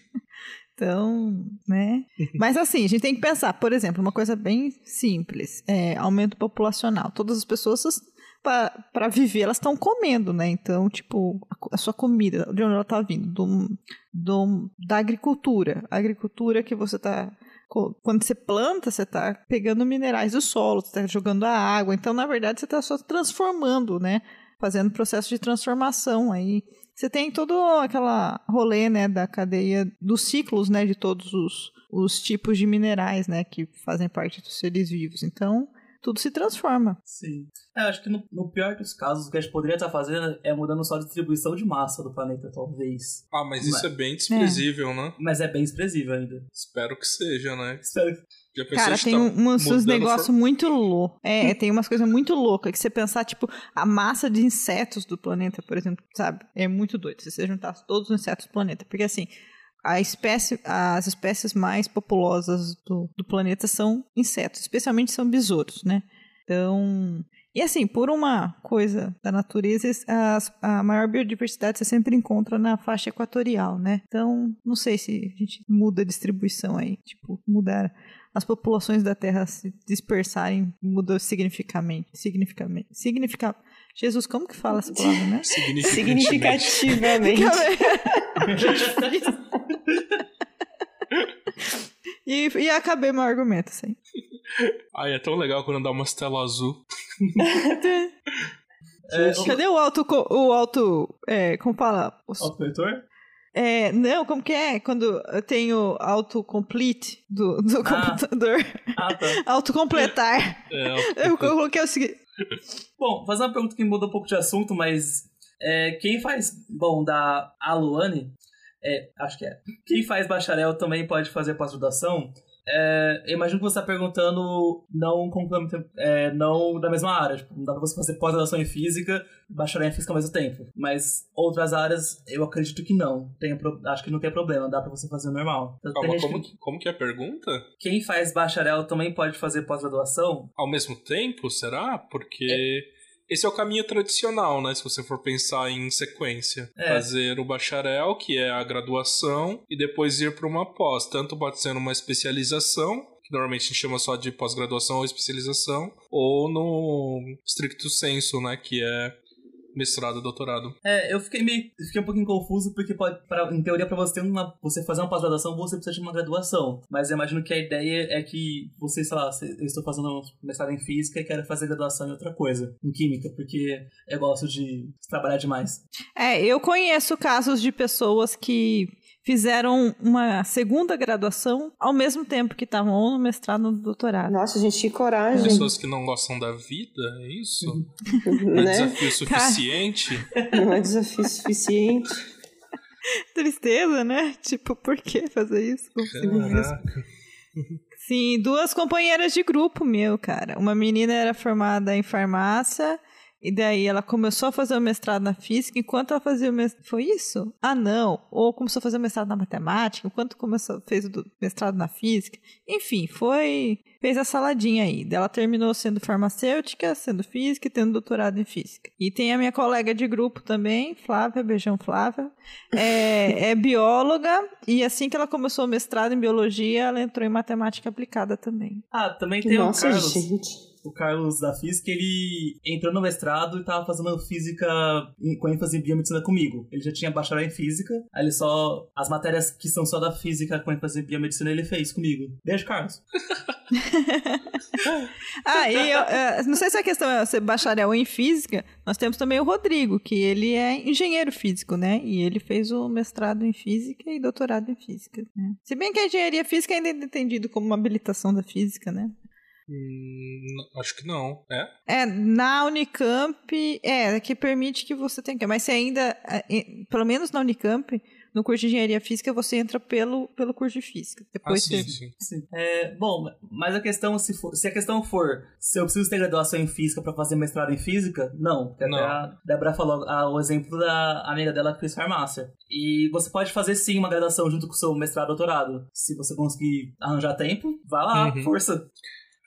Então, né? Mas assim, a gente tem que pensar, por exemplo, uma coisa bem simples: é, aumento populacional. Todas as pessoas para viver, elas estão comendo, né? Então, tipo, a, a, sua comida, de onde ela está vindo? Do, do, da agricultura. A agricultura que você está quando você planta, você está pegando minerais do solo, você está jogando a água. Então, na verdade, você está só transformando, né? Fazendo processo de transformação aí. Você tem todo aquela rolê, né, da cadeia dos ciclos, né, de todos os, os tipos de minerais, né, que fazem parte dos seres vivos. Então, tudo se transforma. Sim. É, acho que no, no, pior dos casos, o que a gente poderia estar fazendo é mudando só a distribuição de massa do planeta, talvez. Ah, mas, mas isso é bem desprezível, é. né? Mas é bem desprezível ainda. Espero que seja, né? Espero que... Cara, tem tá uns, uns negócios for... muito loucos. <laughs> É, tem umas coisas muito loucas que você pensar, tipo, a massa de insetos do planeta, por exemplo, sabe? É muito doido. Se você juntar todos os insetos do planeta. Porque assim, a espécie, as espécies mais populosas do, do planeta são insetos, especialmente são besouros, né? Então, e assim, por uma coisa da natureza, a, a maior biodiversidade você sempre encontra na faixa equatorial, né? Então, não sei se a gente muda a distribuição aí, tipo, mudar as populações da Terra se dispersarem, muda significativamente, significativamente, significa, Jesus, como que fala essa palavra, né? Significativamente. <laughs> e, e acabei meu argumento, assim. Ai, é tão legal quando dá uma tela azul. <laughs> é, Cadê o alto. O alto. É, como fala? Alto leitor? É, não, como que é? Quando eu tenho autocomplete do, do ah. computador. Ah, tá. <laughs> Autocompletar. É, eu coloquei o seguinte. <laughs> Bom, fazer uma pergunta que muda um pouco de assunto, mas é, quem faz. Bom, da Aluane, é, acho que é. Quem faz bacharel também pode fazer pós-graduação. É, eu imagino que você está perguntando não, é, não da mesma área. Tipo, não dá para você fazer pós-graduação em física e bacharel em física ao mesmo tempo. Mas outras áreas, eu acredito que não. Tem, acho que não tem problema, dá para você fazer normal. Então, Calma, como, que, como que é a pergunta? Quem faz bacharel também pode fazer pós-graduação? Ao mesmo tempo, será? Porque... É esse é o caminho tradicional, né? Se você for pensar em sequência. É. Fazer o bacharel, que é a graduação, e depois ir para uma pós. Tanto pode ser numa especialização, que normalmente a gente chama só de pós-graduação ou especialização, ou no stricto senso, né? Que é mestrado, doutorado. É, eu fiquei meio. Fiquei um pouquinho confuso, porque pode, pra, em teoria, para você ter uma. Você fazer uma pós-graduação, você precisa de uma graduação. Mas eu imagino que a ideia é que você, sei lá, eu estou fazendo um mestrado em física e quero fazer graduação em outra coisa, em química, porque eu gosto de trabalhar demais. É, eu conheço casos de pessoas que fizeram uma segunda graduação ao mesmo tempo que estavam no mestrado ou no doutorado. Nossa, gente, que coragem. Pessoas que não gostam da vida, é isso? Não é né? desafio suficiente? Não é desafio suficiente. <laughs> Tristeza, né? Tipo, por que fazer isso? Caraca. Sim, duas companheiras de grupo meu, cara. Uma menina era formada em farmácia e daí ela começou a fazer o mestrado na física enquanto ela fazia o mestrado. Foi isso? Ah, não. Ou começou a fazer o mestrado na matemática enquanto começou, fez o do- mestrado na física. Enfim, foi. Fez a saladinha aí. Ela terminou sendo farmacêutica, sendo física e tendo doutorado em física. E tem a minha colega de grupo também, Flávia, beijão Flávia. É, é bióloga e assim que ela começou o mestrado em biologia, ela entrou em matemática aplicada também. Ah, também tem Nossa, o Carlos. gente. O Carlos da física, ele entrou no mestrado e tava fazendo física com ênfase em biomedicina comigo. Ele já tinha bacharel em física, aí ele só. As matérias que são só da física com ênfase em biomedicina ele fez comigo. Beijo, Carlos. <laughs> <laughs> Ah, e eu, é, não sei se a questão é ser bacharel em física, nós temos também o Rodrigo, que ele é engenheiro físico, né? E ele fez o mestrado em física e doutorado em física. né? Se bem que a engenharia física ainda é entendido como uma habilitação da física, né? Hum, acho que não. É? É, na Unicamp, é, que permite que você tenha, mas você ainda, é, é, pelo menos na Unicamp, no curso de engenharia física, você entra pelo, pelo curso de física. Ah, Depois sim, você sim. Sim. É, bom, mas a questão, se, for, se a questão for se eu preciso ter graduação em física pra fazer mestrado em física, não. Porque Não. a Débora falou ah, o exemplo da amiga dela que fez farmácia. E você pode fazer sim uma graduação junto com o seu mestrado e doutorado. Se você conseguir arranjar tempo, vá lá, Uhum. força.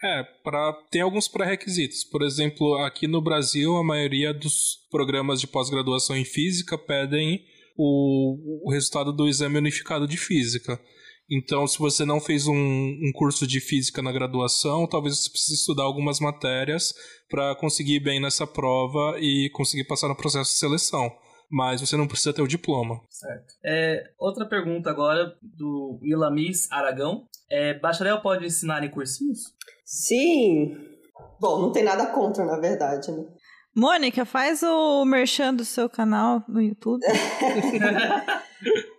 É, pra, tem alguns pré-requisitos. Por exemplo, aqui no Brasil, a maioria dos programas de pós-graduação em física pedem o, o resultado do exame unificado de física. Então, se você não fez um, um curso de física na graduação, talvez você precise estudar algumas matérias para conseguir ir bem nessa prova e conseguir passar no processo de seleção. Mas você não precisa ter o diploma. Certo. É, outra pergunta agora do Ilamis Aragão. É, bacharel pode ensinar em cursinhos? Sim. Bom, não tem nada contra, na verdade, né? Mônica, faz o merchan do seu canal no YouTube. <laughs>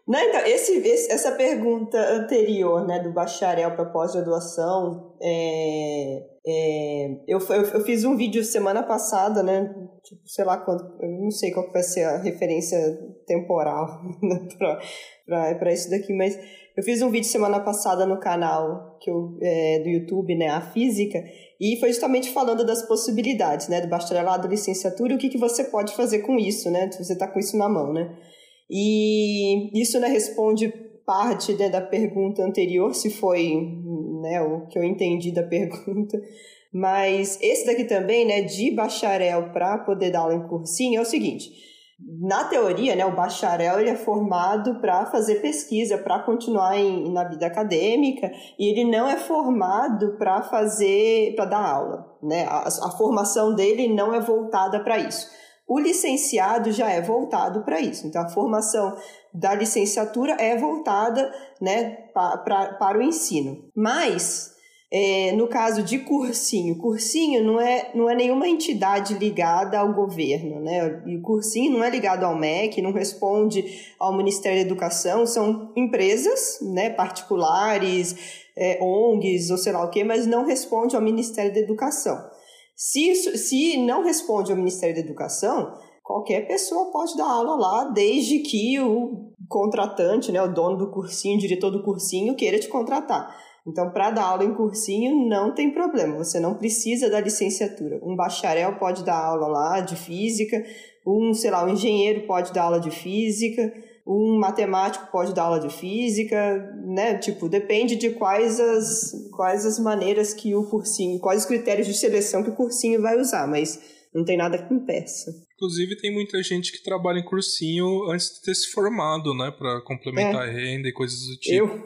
Não, então, esse, esse- essa pergunta anterior, né, do bacharel para pós-graduação, é, é, eu, eu, eu fiz um vídeo semana passada, né, tipo, sei lá quanto, eu não sei qual vai ser a referência temporal <laughs> né, para isso daqui, mas eu fiz um vídeo semana passada no canal que eu, é, do YouTube, né, a física, e foi justamente falando das possibilidades, né, do bacharelado, licenciatura, o que, que você pode fazer com isso, né, se você está com isso na mão, né. E isso né, responde parte né, da pergunta anterior, se foi né, o que eu entendi da <laughs> pergunta. Mas esse daqui também, né, de bacharel para poder dar aula em cursinho, é o seguinte. Na teoria, né, o bacharel ele é formado para fazer pesquisa, para continuar em, na vida acadêmica, e ele não é formado para fazer, para dar aula. Né? A, a formação dele não é voltada para isso. O licenciado já é voltado para isso. Então, a formação da licenciatura é voltada né, pa, pra, para o ensino. Mas, é, no caso de cursinho, cursinho não é, não é nenhuma entidade ligada ao governo. Né? E o cursinho não é ligado ao MEC, não responde ao Ministério da Educação, são empresas né, particulares, é, ONGs ou sei lá o que, mas não responde ao Ministério da Educação. Se, isso, se não responde ao Ministério da Educação, qualquer pessoa pode dar aula lá, desde que o contratante, né, o dono do cursinho, o diretor do cursinho, queira te contratar. Então, para dar aula em cursinho, não tem problema, você não precisa da licenciatura. Um bacharel pode dar aula lá de física, um, sei lá, um engenheiro pode dar aula de física, um matemático pode dar aula de física, né? Tipo, depende de quais as, quais as maneiras que o cursinho, quais os critérios de seleção que o cursinho vai usar, mas não tem nada que impeça. Inclusive, tem muita gente que trabalha em cursinho antes de ter se formado, né? Pra complementar a renda e coisas do tipo. Eu,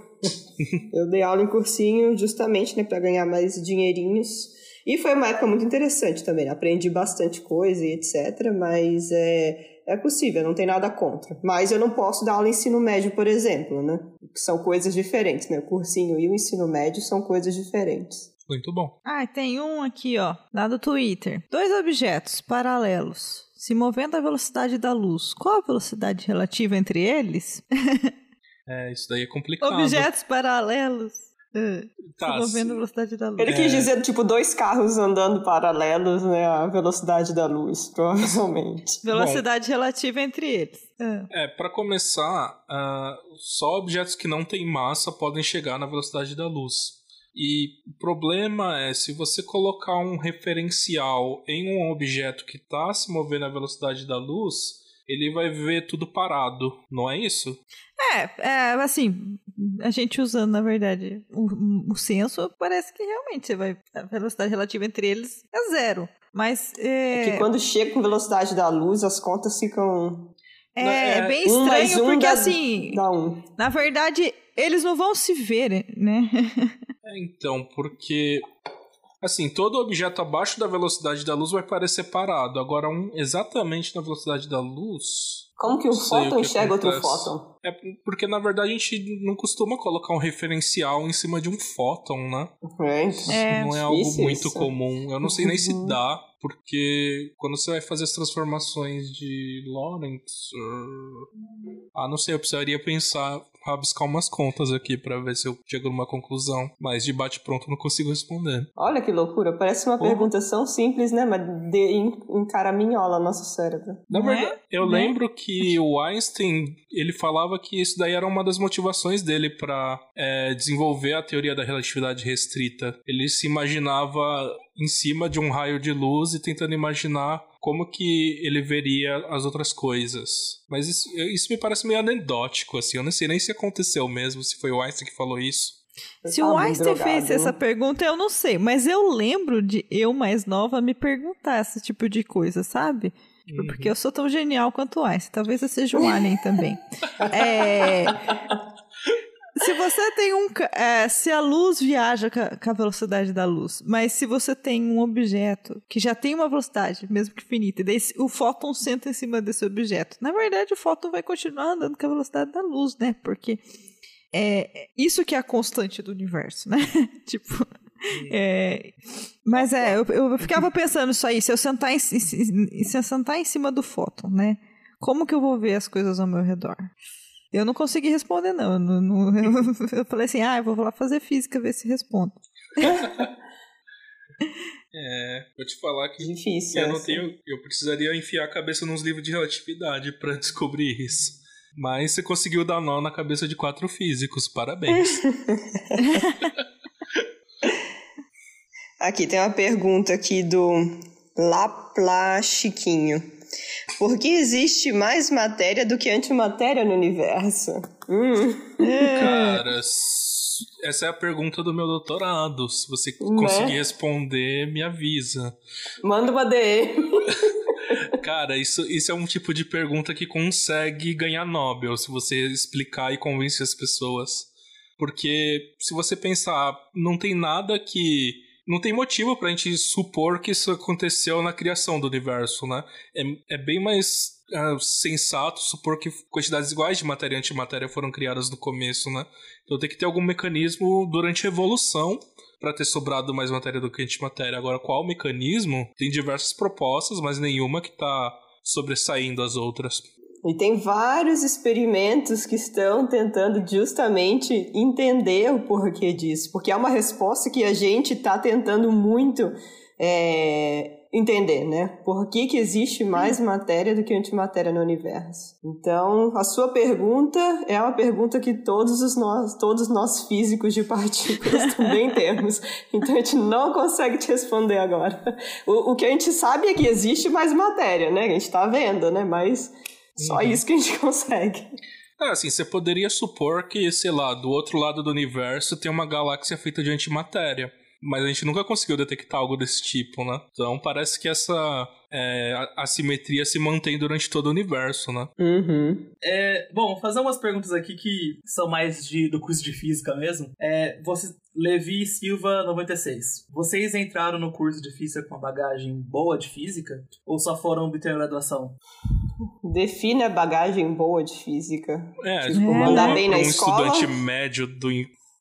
<laughs> eu dei aula em cursinho justamente, né, para ganhar mais dinheirinhos. E foi uma época muito interessante também. Aprendi bastante coisa e etc. Mas é, é possível, não tem nada contra. Mas eu não posso dar aula em ensino médio, por exemplo, né? Que são coisas diferentes, né? O cursinho e o ensino médio são coisas diferentes. Muito bom. Ah, tem um aqui, ó, lá do Twitter. Dois objetos paralelos se movendo à velocidade da luz. Qual a velocidade relativa entre eles? <laughs> é, isso daí é complicado. Objetos paralelos. <laughs> Tá, se movendo à velocidade da luz. Ele quis dizer, tipo, dois carros andando paralelos, né? A velocidade da luz, <laughs> provavelmente. Velocidade Bom, relativa entre eles. É, para começar, uh, só objetos que não têm massa podem chegar na velocidade da luz. E o problema é se você colocar um referencial em um objeto que está se movendo à velocidade da luz, ele vai ver tudo parado, não é isso? É, é assim, a gente usando, na verdade, o, o senso, parece que realmente você vai, a velocidade relativa entre eles é zero. Mas. É... é que quando chega com velocidade da luz, as contas ficam. É, é, é bem estranho, um porque dá, assim. Dá um. Na verdade, eles não vão se ver, né? <laughs> É, então, porque assim, todo objeto abaixo da velocidade da luz vai parecer parado. Agora, um exatamente na velocidade da luz. Como que um fóton enxerga outro fóton? É porque, na verdade, a gente não costuma colocar um referencial em cima de um fóton, né? É, é não é algo muito isso. comum. Eu não sei nem se uhum. dá, porque quando você vai fazer as transformações de Lorentz. Ah, não sei, eu precisaria pensar rabiscar umas contas aqui para ver se eu chego numa conclusão. Mas de bate-pronto não consigo responder. Olha que loucura. Parece uma pergunta tão simples, né? Mas de, encaraminhola nosso cérebro. Na verdade, é? eu né? lembro que o Einstein ele falava que isso daí era uma das motivações dele para é, desenvolver a teoria da relatividade restrita. Ele se imaginava em cima de um raio de luz e tentando imaginar como que ele veria as outras coisas. Mas isso, isso me parece meio anedótico, assim. Eu não sei nem se aconteceu mesmo, se foi o Einstein que falou isso. Se o Einstein fez essa pergunta, eu não sei. Mas eu lembro de eu, mais nova, me perguntar esse tipo de coisa, sabe? Tipo, uhum. Porque eu sou tão genial quanto o Einstein. Talvez eu seja um alien também. <laughs> é se você tem um. É, se a luz viaja com a velocidade da luz, mas se você tem um objeto que já tem uma velocidade, mesmo que finita, e daí o fóton senta em cima desse objeto, na verdade o fóton vai continuar andando com a velocidade da luz, né? Porque é isso que é a constante do universo, né? <laughs> tipo. É, mas é, eu, eu ficava pensando isso aí, se eu sentar em, se eu sentar em cima do fóton, né? Como que eu vou ver as coisas ao meu redor? Eu não consegui responder, não. Eu, não, não, eu, <laughs> eu falei assim, ah, eu vou lá fazer física, ver se respondo. <laughs> é, vou te falar que Difícil, eu não tenho. Eu precisaria enfiar a cabeça nos livros de relatividade para <laughs> descobrir isso. Mas você conseguiu dar nó na cabeça de quatro físicos, parabéns. aqui tem uma pergunta aqui do Lapla Chiquinho. Por que existe mais matéria do que antimatéria no universo? Hum. Cara, essa é a pergunta do meu doutorado. Se você né? conseguir responder, me avisa. Manda uma DM. <laughs> Cara, isso, isso é um tipo de pergunta que consegue ganhar Nobel se você explicar e convencer as pessoas. Porque se você pensar, não tem nada que não tem motivo pra gente supor que isso aconteceu na criação do universo, né? É, é bem mais uh, sensato supor que quantidades iguais de matéria e antimatéria foram criadas no começo, né? Então tem que ter algum mecanismo durante a evolução para ter sobrado mais matéria do que antimatéria. Agora, qual mecanismo? Tem diversas propostas, mas nenhuma que está sobressaindo as outras. E tem vários experimentos que estão tentando justamente entender o porquê disso, porque é uma resposta que a gente está tentando muito é, entender, né? Por que, que existe mais matéria do que antimatéria no universo? Então, a sua pergunta é uma pergunta que todos os nós, todos nós físicos de partículas <laughs> também temos. Então, a gente não consegue te responder agora. O, o que a gente sabe é que existe mais matéria, né? A gente está vendo, né? Mas só uhum. isso que a gente <laughs> consegue. É, assim, você poderia supor que, sei lá, do outro lado do universo tem uma galáxia feita de antimatéria. mas a gente nunca conseguiu detectar algo desse tipo, né? Então parece que essa é, assimetria se mantém durante todo o universo, né? Uhum. É, bom, fazer umas perguntas aqui que são mais de, do curso de física mesmo. É, você, Levi Silva 96. Vocês entraram no curso de física com uma bagagem boa de física? Ou só foram obter a graduação? Define a bagagem boa de física. É, tipo, mandar bem na um escola. estudante médio do,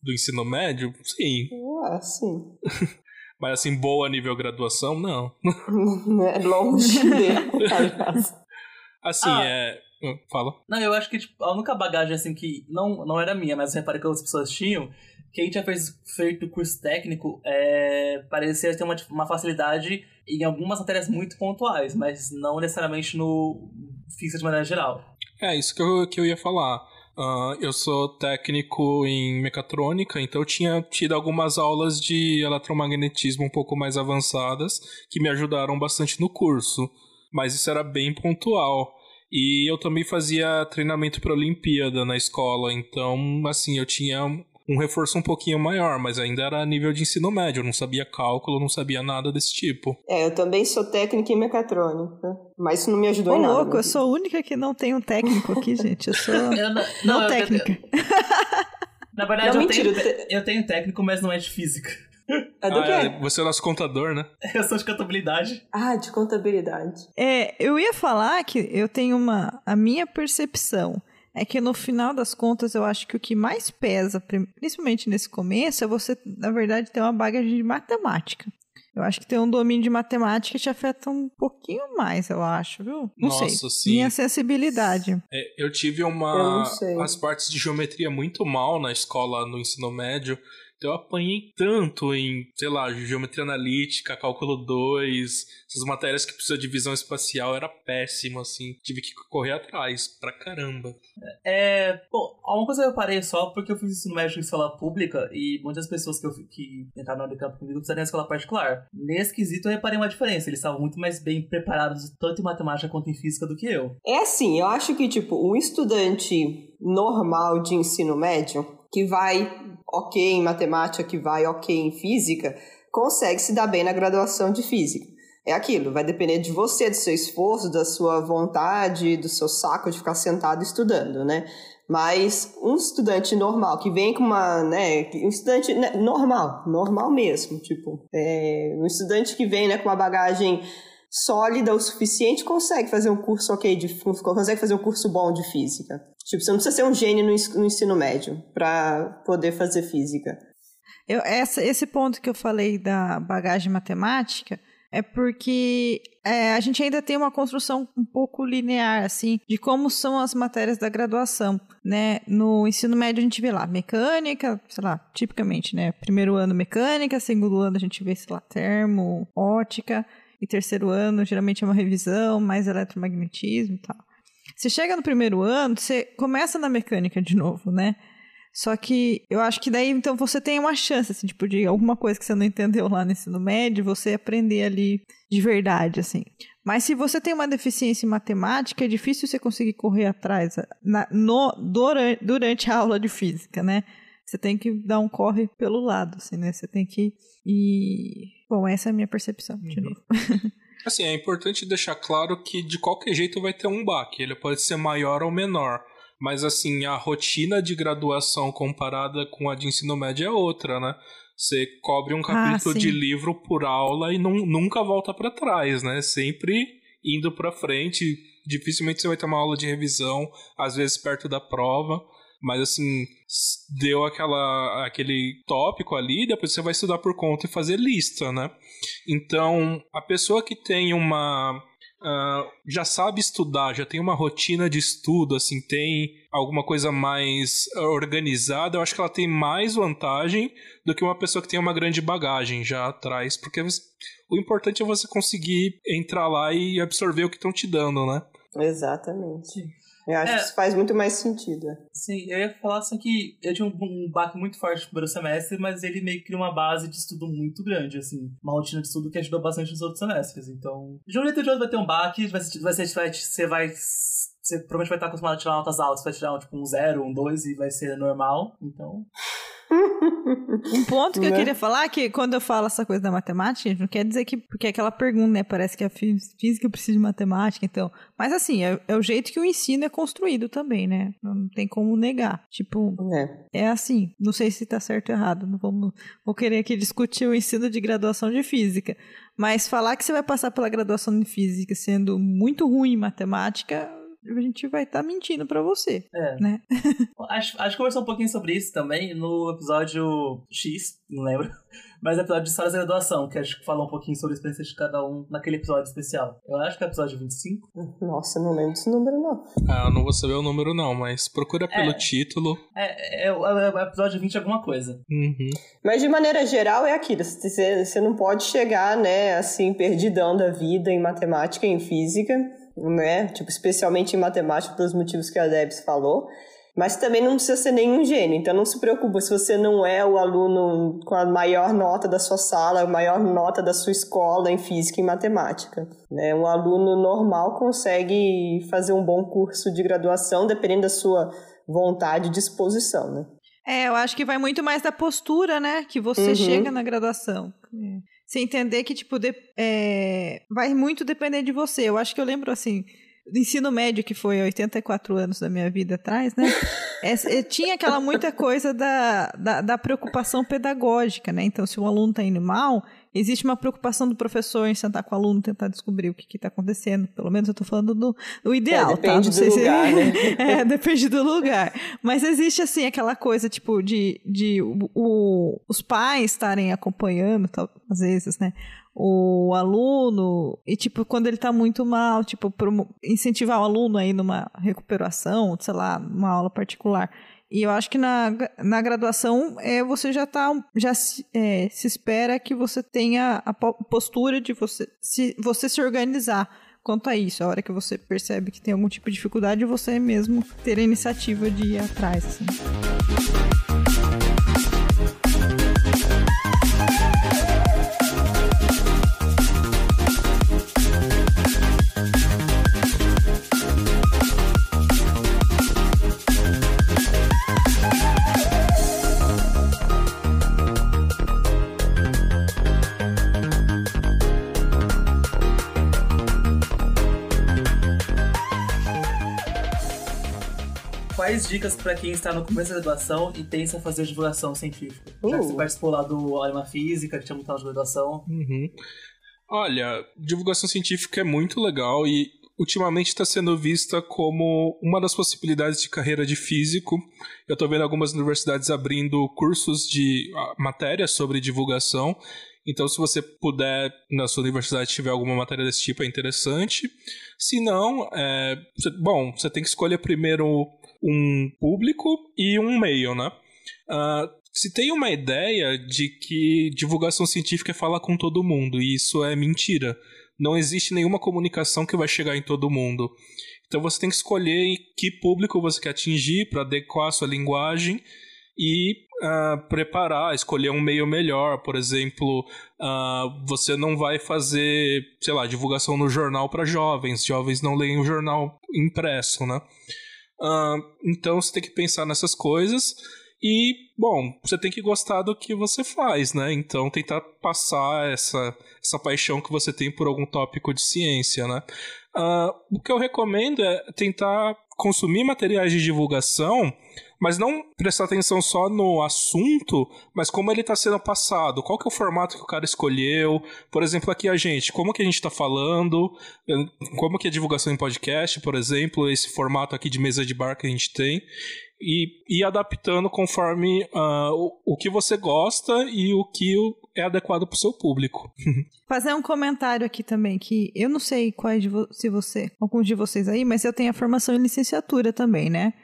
do ensino médio, sim. Ah, sim. <laughs> Mas assim, boa nível graduação, não. <laughs> é longe de. <laughs> Assim, Ah. é. Fala. Não, eu acho que tipo, a única bagagem assim que não, não era minha, mas reparei que outras pessoas tinham, quem tinha fez, feito curso técnico é, parecia ter uma, uma facilidade em algumas matérias muito pontuais, mas não necessariamente no física de maneira geral. É, isso que eu, que eu ia falar. Ah, eu sou técnico em mecatrônica, então eu tinha tido algumas aulas de eletromagnetismo um pouco mais avançadas que me ajudaram bastante no curso, mas isso era bem pontual. E eu também fazia treinamento para Olimpíada na escola, então, assim, eu tinha um reforço um pouquinho maior, mas ainda era nível de ensino médio, eu não sabia cálculo, não sabia nada desse tipo. É, eu também sou técnica em mecatrônica, mas isso não me ajudou Ô, em nada. louco, né? eu sou a única que não tem um técnico aqui, <laughs> gente. Eu sou Eu não, não eu- técnica. na verdade, Não, eu, mentira, tenho, te- eu tenho técnico, mas não é de física. É do Ah, quê? é, você é nosso contador, né? <laughs> Eu sou de contabilidade. Ah, de contabilidade. É, eu ia falar que eu tenho uma. A minha percepção é que no final das contas eu acho que o que mais pesa, principalmente nesse começo, é você, na verdade, ter uma bagagem de matemática. Eu acho que ter um domínio de matemática te afeta um pouquinho mais, eu acho, viu? Não Nossa, sei. sim. Minha sensibilidade. É, eu tive Eu uma sei. as partes de geometria muito mal na escola no ensino médio. Eu apanhei tanto em, sei lá, geometria analítica, cálculo 2, essas matérias que precisam de visão espacial, era péssimo, assim. Tive que correr atrás, pra caramba. É, bom, uma coisa eu parei só porque eu fiz ensino médio em escola pública e muitas pessoas que, eu, que entraram na Unicamp comigo fizeram em escola particular. Nesse quesito eu reparei uma diferença, eles estavam muito mais bem preparados tanto em matemática quanto em física do que eu. É assim, eu acho que, tipo, um estudante normal de ensino médio, que vai ok em matemática, que vai ok em física, consegue se dar bem na graduação de física. É aquilo, vai depender de você, do seu esforço, da sua vontade, do seu saco de ficar sentado estudando, né? Mas um estudante normal, que vem com uma, né, um estudante né, normal, normal mesmo, tipo, é, um estudante que vem, né, com uma bagagem sólida o suficiente, consegue fazer um curso ok, de, consegue fazer um curso bom de física. Tipo, você não precisa ser um gênio no, ens- no ensino médio para poder fazer física. Eu, essa, esse ponto que eu falei da bagagem matemática é porque é, a gente ainda tem uma construção um pouco linear, assim, de como são as matérias da graduação, né? No ensino médio a gente vê lá mecânica, sei lá, tipicamente, né? Primeiro ano mecânica, segundo ano a gente vê, sei lá, termo, ótica, e terceiro ano geralmente é uma revisão, mais eletromagnetismo e tal. Você chega no primeiro ano, você começa na mecânica de novo, né? Só que eu acho que daí, então, você tem uma chance, assim, tipo, de alguma coisa que você não entendeu lá no ensino médio, você aprender ali de verdade, assim. Mas se você tem uma deficiência em matemática, é difícil você conseguir correr atrás na- no, durante, durante a aula de física, né? Você tem que dar um corre pelo lado, assim, né? Você tem que ir... Bom, essa é a minha percepção, de Uhum. novo. <laughs> Assim, é importante deixar claro que de qualquer jeito vai ter um baque. Ele pode ser maior ou menor. Mas assim, a rotina de graduação comparada com a de ensino médio é outra, né? Você cobre um capítulo sim. de livro por aula e não, nunca volta pra trás, né? Sempre indo pra frente. Dificilmente você vai ter uma aula de revisão, às vezes perto da prova. Mas assim, deu aquela, aquele tópico ali, depois você vai estudar por conta e fazer lista, né? Então, a pessoa que tem uma. ah, já sabe estudar, já tem uma rotina de estudo, assim, tem alguma coisa mais organizada, eu acho que ela tem mais vantagem do que uma pessoa que tem uma grande bagagem já atrás, porque o importante é você conseguir entrar lá e absorver o que estão te dando, né? Exatamente. Eu acho É. que isso faz muito mais sentido. Sim, eu ia falar assim que eu tinha um, um baque muito forte no primeiro semestre, mas ele meio que criou uma base de estudo muito grande, assim. Uma rotina de estudo que ajudou bastante nos outros semestres. Então, de um jeito ou de outro vai ter um baque, vai ser, vai ser, vai, você vai... Você provavelmente vai estar acostumado a tirar notas altas, vai tirar tipo um zero, um dois e vai ser normal. Então, <laughs> Um ponto que eu Né? queria falar é que quando eu falo essa coisa da matemática, não quer dizer que. Porque é aquela pergunta, né? Parece que a fí- física precisa de matemática, então. Mas assim, é, é o jeito que o ensino é construído também, né? Não tem como negar. Tipo, É. é assim. Não sei se tá certo ou errado. Não vamos, vou querer aqui discutir o ensino de graduação de física. Mas falar que você vai passar pela graduação de física sendo muito ruim em matemática, a gente vai estar mentindo pra você, É. né? A gente, a gente conversou um pouquinho sobre isso também no episódio X, não lembro. Mas no episódio de histórias da graduação, que a gente falou um pouquinho sobre a experiência de cada um naquele episódio especial. Eu acho que é o episódio 25. Nossa, não lembro desse número, não. Ah, eu não vou saber o número não, mas procura pelo É. título. É, é, o- é o episódio 20 alguma coisa. Uhum. Mas de maneira geral é aquilo. Você, você não pode chegar, né, assim, perdidão da vida em matemática e em física, né? Tipo, especialmente em matemática, pelos motivos que a Debs falou. Mas também não precisa ser nenhum gênio. Então não se preocupa se você não é o aluno com a maior nota da sua sala, a maior nota da sua escola em física e matemática. Né? Um aluno normal consegue fazer um bom curso de graduação, dependendo da sua vontade e disposição, né? É, eu acho que vai muito mais da postura, né? Que você Uhum. chega na graduação. É. Você entender que, tipo, de- é, vai muito depender de você. Eu acho que eu lembro, assim, do ensino médio, que foi 84 anos da minha vida atrás, né? <laughs> Eh, tinha aquela muita coisa da, da, da preocupação pedagógica, né? Então, se o aluno tá indo mal, existe uma preocupação do professor em sentar com o aluno, tentar descobrir o que que tá acontecendo. Pelo menos eu tô falando do, do ideal, É, tá? depende Não do sei se- lugar, né? <laughs> é, depende do lugar. Mas existe, assim, aquela coisa, tipo, de, de o, o- os pais estarem acompanhando, tal, às vezes, né? O aluno, e, tipo, quando ele tá muito mal, tipo, incentivar o aluno aí numa recuperação, sei lá, numa aula particular. E eu acho que na, na graduação é, você já tá. Já se, é, se espera que você tenha a po- postura de você se, você se organizar quanto a isso. A hora que você percebe que tem algum tipo de dificuldade, você mesmo ter a iniciativa de ir atrás. Assim. Quais dicas pra quem está no começo da graduação e pensa em fazer divulgação científica? Já que Uh. você participou lá do Alma Física, que tinha muito aula de graduação. Uhum. Olha, divulgação científica é muito legal e ultimamente está sendo vista como uma das possibilidades de carreira de físico. Eu estou vendo algumas universidades abrindo cursos de ah, matérias sobre divulgação. Então, se você puder, na sua universidade, tiver alguma matéria desse tipo, é interessante. Se não, é, você- bom, você tem que escolher primeiro um público e um meio, né? Ah, se tem uma ideia de que divulgação científica é falar com todo mundo, e isso é mentira. Não existe nenhuma comunicação que vai chegar em todo mundo. Então você tem que escolher que público você quer atingir para adequar a sua linguagem e ah, preparar, escolher um meio melhor. Por exemplo, ah, você não vai fazer, sei lá, divulgação no jornal para jovens. Jovens não leem o jornal impresso, né? Então você tem que pensar nessas coisas. E, bom, você tem que gostar do que você faz, né? Então tentar passar essa, essa paixão que você tem por algum tópico de ciência, né? Ah, o que eu recomendo é tentar consumir materiais de divulgação, mas não prestar atenção só no assunto, mas como ele está sendo passado, qual que é o formato que o cara escolheu. Por exemplo, aqui a gente, como que a gente está falando, como que é a divulgação em podcast, por exemplo, esse formato aqui de mesa de bar que a gente tem e ir adaptando conforme ah, o, o que você gosta e o que é adequado para o seu público. <laughs> Fazer um comentário aqui também, que eu não sei quais de vo- se você, alguns de vocês aí, mas eu tenho a formação em licenciatura também, né?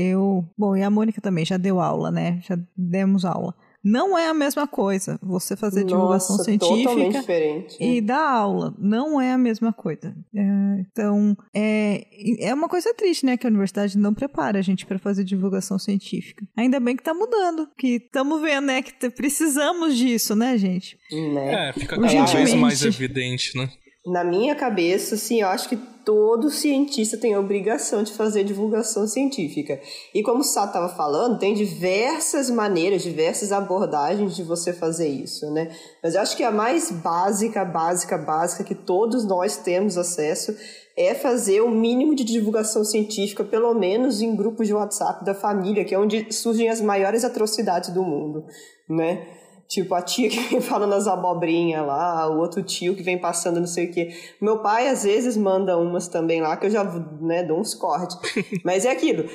Eu, bom, e a Mônica também já deu aula, né? Já demos aula. Não é a mesma coisa você fazer divulgação Nossa, totalmente científica diferente. e dar aula. Não é a mesma coisa. É, então, é, é uma coisa triste, né? Que a universidade não prepara a gente para fazer divulgação científica. Ainda bem que tá mudando, que estamos vendo, né? Que precisamos disso, né, gente? Né? É, fica cada vez mais evidente, né? Na minha cabeça, assim, eu acho que todo cientista tem a obrigação de fazer divulgação científica. E como o Sato estava falando, tem diversas maneiras, diversas abordagens de você fazer isso, né? Mas eu acho que a mais básica, básica, básica que todos nós temos acesso é fazer o mínimo de divulgação científica, pelo menos em grupos de WhatsApp da família, que é onde surgem as maiores atrocidades do mundo, né? Tipo, a tia que vem <laughs> falando as abobrinhas lá, o outro tio que vem passando não sei o quê. Meu pai, às vezes, manda umas também lá, que eu já né, dou uns cortes. <laughs> Mas é aquilo.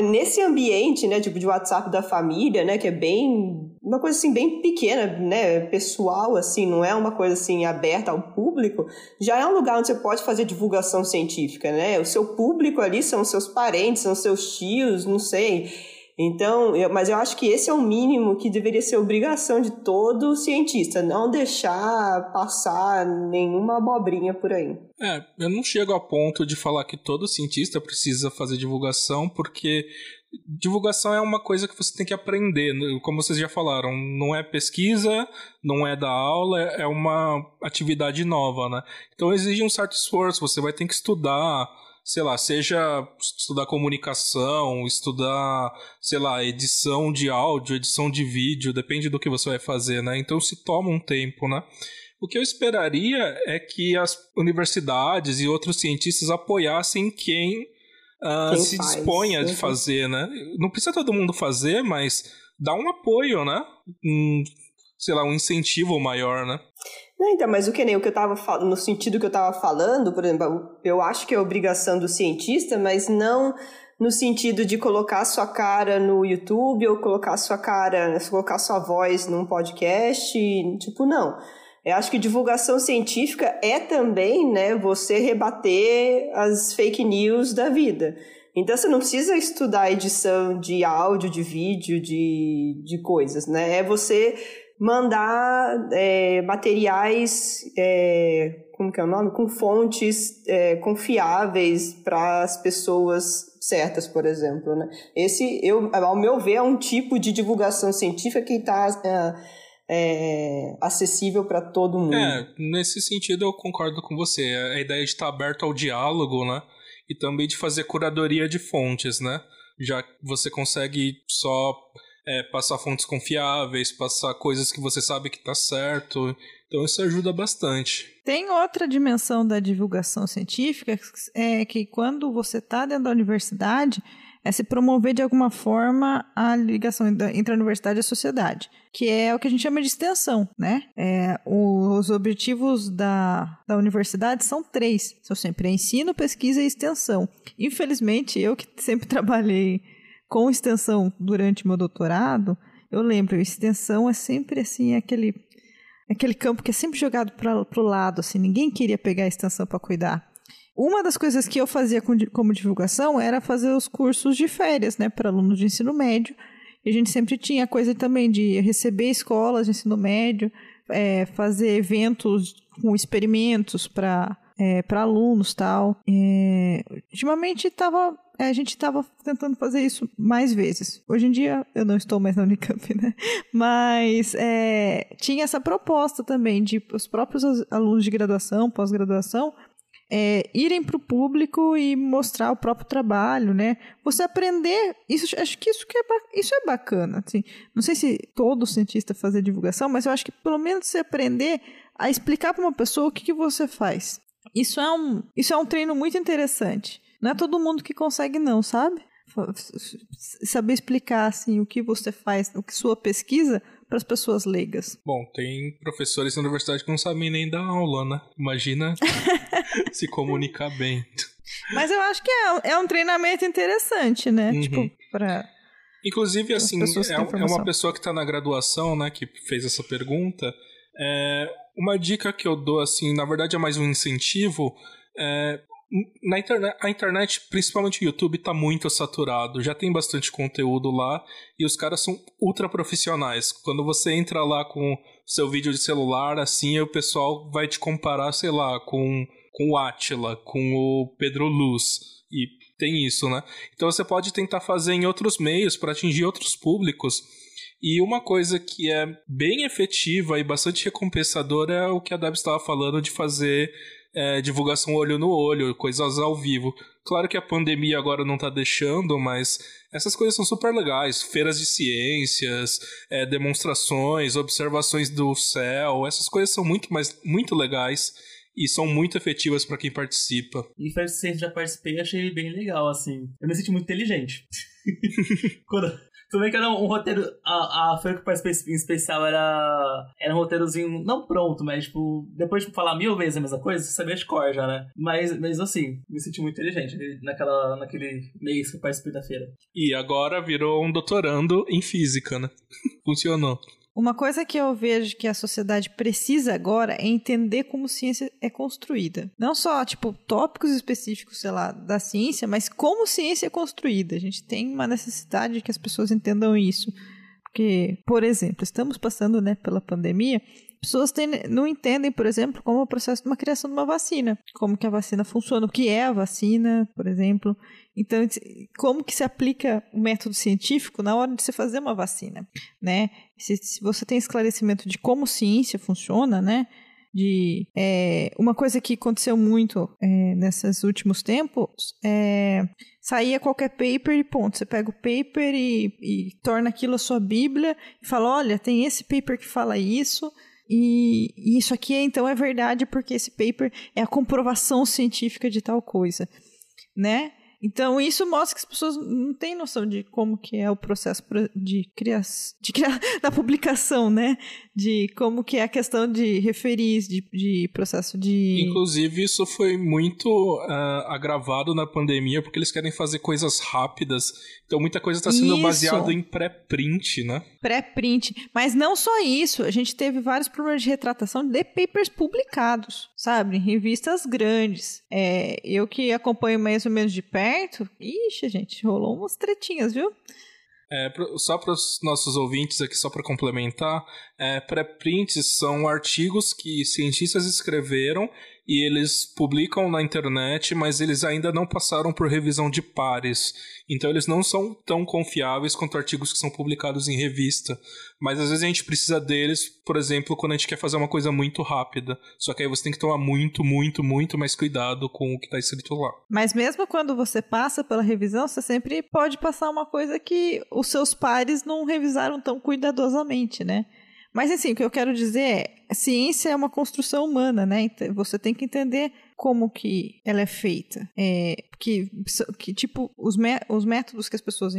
Nesse ambiente, né, tipo, de WhatsApp da família, né, que é bem... Uma coisa, assim, bem pequena, né, pessoal, assim, não é uma coisa, assim, aberta ao público, já é um lugar onde você pode fazer divulgação científica, né? O seu público ali são seus parentes, são seus tios, não sei então, eu, mas eu acho que esse é o mínimo que deveria ser obrigação de todo cientista, não deixar passar nenhuma abobrinha por aí. É, eu não chego a ponto de falar que todo cientista precisa fazer divulgação, porque divulgação é uma coisa que você tem que aprender, como vocês já falaram, não é pesquisa, não é da aula, é uma atividade nova, né? Então exige um certo esforço, você vai ter que estudar, sei lá, seja estudar comunicação, estudar, sei lá, edição de áudio, edição de vídeo, depende do que você vai fazer, né? Então se toma um tempo, né? O que eu esperaria é que as universidades e outros cientistas apoiassem quem, uh, quem se faz. disponha uhum. de fazer, né? Não precisa todo mundo fazer, mas dá um apoio, né? Um, sei lá, um incentivo maior, né? Não, então, mas o que nem o que eu tava falando, no sentido que eu estava falando, por exemplo, eu acho que é obrigação do cientista, mas não no sentido de colocar sua cara no YouTube ou colocar sua cara, colocar sua voz num podcast, tipo, não. Eu acho que divulgação científica é também, né, você rebater as fake news da vida. Então você não precisa estudar edição de áudio, de vídeo, de, de coisas, né? É você mandar é, materiais, é, como que é o nome? Com fontes é, confiáveis para as pessoas certas, por exemplo, né? Esse, eu, ao meu ver, é um tipo de divulgação científica que está é, é, acessível para todo mundo. É, nesse sentido eu concordo com você. A ideia de estar aberto ao diálogo, né? E também de fazer curadoria de fontes, né? Já você consegue só é, passar fontes confiáveis, passar coisas que você sabe que está certo. Então isso ajuda bastante. Tem outra dimensão da divulgação científica, é que quando você está dentro da universidade, é se promover de alguma forma a ligação entre a universidade e a sociedade, que é o que a gente chama de extensão, né? É, os objetivos da, da universidade são três, são sempre ensino, pesquisa e extensão. Infelizmente, eu que sempre <laughs> trabalhei com extensão durante meu doutorado, eu lembro, extensão é sempre assim, aquele, aquele campo que é sempre jogado para o lado, assim, ninguém queria pegar a extensão para cuidar. Uma das coisas que eu fazia como divulgação era fazer os cursos de férias, né, para alunos de ensino médio. E a gente sempre tinha coisa também de receber escolas de ensino médio, é, fazer eventos com experimentos para é, para alunos tal. É, ultimamente estava a gente estava tentando fazer isso mais vezes. Hoje em dia eu não estou mais na Unicamp, né? Mas é, tinha essa proposta também de os próprios alunos de graduação, pós-graduação, é, irem para o público e mostrar o próprio trabalho, né? Você aprender, isso, acho que isso, que é, isso é bacana. Assim. Não sei se todo cientista fazer divulgação, mas eu acho que pelo menos você aprender a explicar para uma pessoa o que, que você faz. Isso é, um, isso é um treino muito interessante. Não é todo mundo que consegue, não, sabe? Saber explicar assim o que você faz, o que sua pesquisa para as pessoas leigas. Bom, tem professores na universidade que não sabem nem dar aula, né? Imagina <laughs> se comunicar bem. Mas eu acho que é, é um treinamento interessante, né? Uhum. Tipo, para Inclusive, assim, é, é, uma pessoa que está na graduação, né, que fez essa pergunta. É, uma dica que eu dou, assim, na verdade é mais um incentivo. É, na internet, a internet, principalmente o YouTube, tá muito saturado. Já tem bastante conteúdo lá e os caras são ultra profissionais. Quando você entra lá com seu vídeo de celular, assim, o pessoal vai te comparar, sei lá, com, com o Atila, com o Pedro Luz. E tem isso, né? Então você pode tentar fazer em outros meios para atingir outros públicos. E uma coisa que é bem efetiva e bastante recompensadora é o que a Deb estava falando de fazer é, divulgação olho no olho, coisas ao vivo. Claro que a pandemia agora não tá deixando, mas essas coisas são super legais. Feiras de ciências, é, demonstrações, observações do céu, essas coisas são muito, mais, muito legais e são muito efetivas para quem participa. E de ciência já participei achei bem legal, assim. Eu me senti muito inteligente. <laughs> Quando, tudo bem que era um, roteiro. A, a feira que participei em especial era. Era um roteirozinho, não pronto, mas tipo, depois de falar mil vezes a mesma coisa, você sabia de cor já, né? Mas, mas assim, me senti muito inteligente naquela, naquele mês que eu participei da feira. E agora virou um doutorando em física, né? <laughs> Funcionou. Uma coisa que eu vejo que a sociedade precisa agora é entender como ciência é construída. Não só, tipo, tópicos específicos, sei lá, da ciência, mas como ciência é construída. A gente tem uma necessidade de que as pessoas entendam isso. Porque, por exemplo, estamos passando né, pela pandemia, pessoas têm, não entendem, por exemplo, como o processo de uma criação de uma vacina, como que a vacina funciona, o que é a vacina, por exemplo. Então, como que se aplica o método científico na hora de você fazer uma vacina, né? Se, se você tem esclarecimento de como ciência funciona, né? De é, uma coisa que aconteceu muito é, nesses últimos tempos é saía qualquer paper e ponto. Você pega o paper e, e torna aquilo a sua bíblia e fala, olha, tem esse paper que fala isso. E, isso aqui então é verdade porque esse paper é a comprovação científica de tal coisa, né? Então, isso mostra que as pessoas não têm noção de como que é o processo de criação, de criar, <laughs> da publicação, né? De como que é a questão de referir, de, de processo de... Inclusive, isso foi muito uh, agravado na pandemia, porque eles querem fazer coisas rápidas. Então, muita coisa está sendo baseada em pré-print, né? Pré-print. Mas não só isso, a gente teve vários problemas de retratação de papers publicados, sabe? Em revistas grandes. É, eu que acompanho mais ou menos de perto? Ixi, gente, rolou umas tretinhas, viu? É, só para os nossos ouvintes aqui, só para complementar, é, pré-prints são artigos que cientistas escreveram e eles publicam na internet, mas eles ainda não passaram por revisão de pares. Então eles não são tão confiáveis quanto artigos que são publicados em revista. Mas às vezes a gente precisa deles, por exemplo, quando a gente quer fazer uma coisa muito rápida. Só que aí você tem que tomar muito, muito, muito mais cuidado com o que está escrito lá. Mas mesmo quando você passa pela revisão, você sempre pode passar uma coisa que os seus pares não revisaram tão cuidadosamente, né? Mas assim, o que eu quero dizer é, a ciência é uma construção humana, né? Você tem que entender como que ela é feita. É, que, que tipo, os, os métodos que as pessoas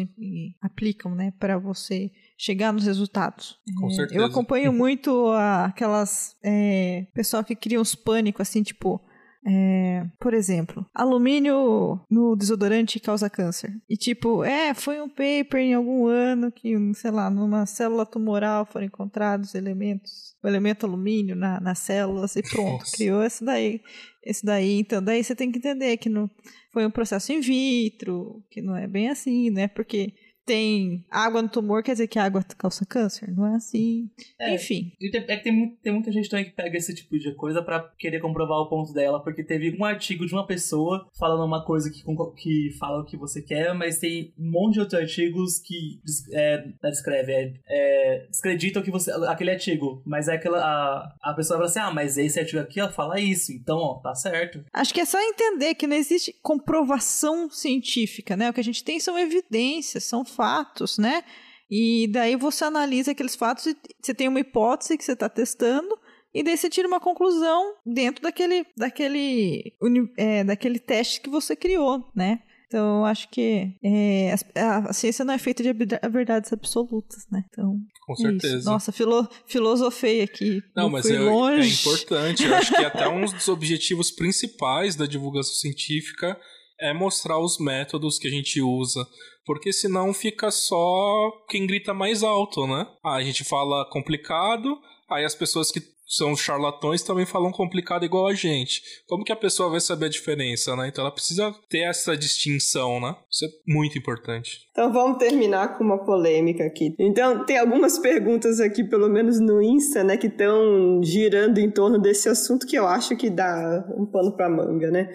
aplicam, né, para você chegar nos resultados. Com é, certeza. Eu acompanho muito a, aquelas é, pessoal que criam os pânicos, assim, tipo, é, por exemplo, alumínio no desodorante causa câncer. E tipo, é, foi um paper em algum ano que, sei lá, numa célula tumoral foram encontrados elementos, o elemento alumínio na, nas células e pronto, Nossa. criou esse daí. Esse daí, então, daí você tem que entender que não foi um processo in vitro, que não é bem assim, né? Porque tem água no tumor, quer dizer que a água causa câncer. Não é assim. É, Enfim. É que tem, tem muita gente também que pega esse tipo de coisa para querer comprovar o ponto dela, porque teve um artigo de uma pessoa falando uma coisa que, que fala o que você quer, mas tem um monte de outros artigos que é, descreve, é, é, descreditam que você, aquele artigo, mas é aquela, a, a pessoa fala assim, ah, mas esse artigo aqui ó, fala isso, então ó, tá certo. Acho que é só entender que não existe comprovação científica, né? O que a gente tem são evidências, são fatos, né? E daí você analisa aqueles fatos e você tem uma hipótese que você está testando e daí você tira uma conclusão dentro daquele, daquele, é, daquele teste que você criou, né? Então, eu acho que é, a, a, ciência não é feita de verdades absolutas, né? Então, Com é certeza. Isso. Nossa, filo, filosofei aqui. Não, mas é, é, importante. Eu acho que até um dos objetivos principais da divulgação científica é mostrar os métodos que a gente usa. Porque senão fica só quem grita mais alto, né? A gente fala complicado, aí as pessoas que são charlatões também falam complicado igual a gente. Como que a pessoa vai saber a diferença, né? Então ela precisa ter essa distinção, né? Isso é muito importante. Então vamos terminar com uma polêmica aqui. Então tem algumas perguntas aqui, pelo menos no Insta, né, que estão girando em torno desse assunto que eu acho que dá um pano para manga, né?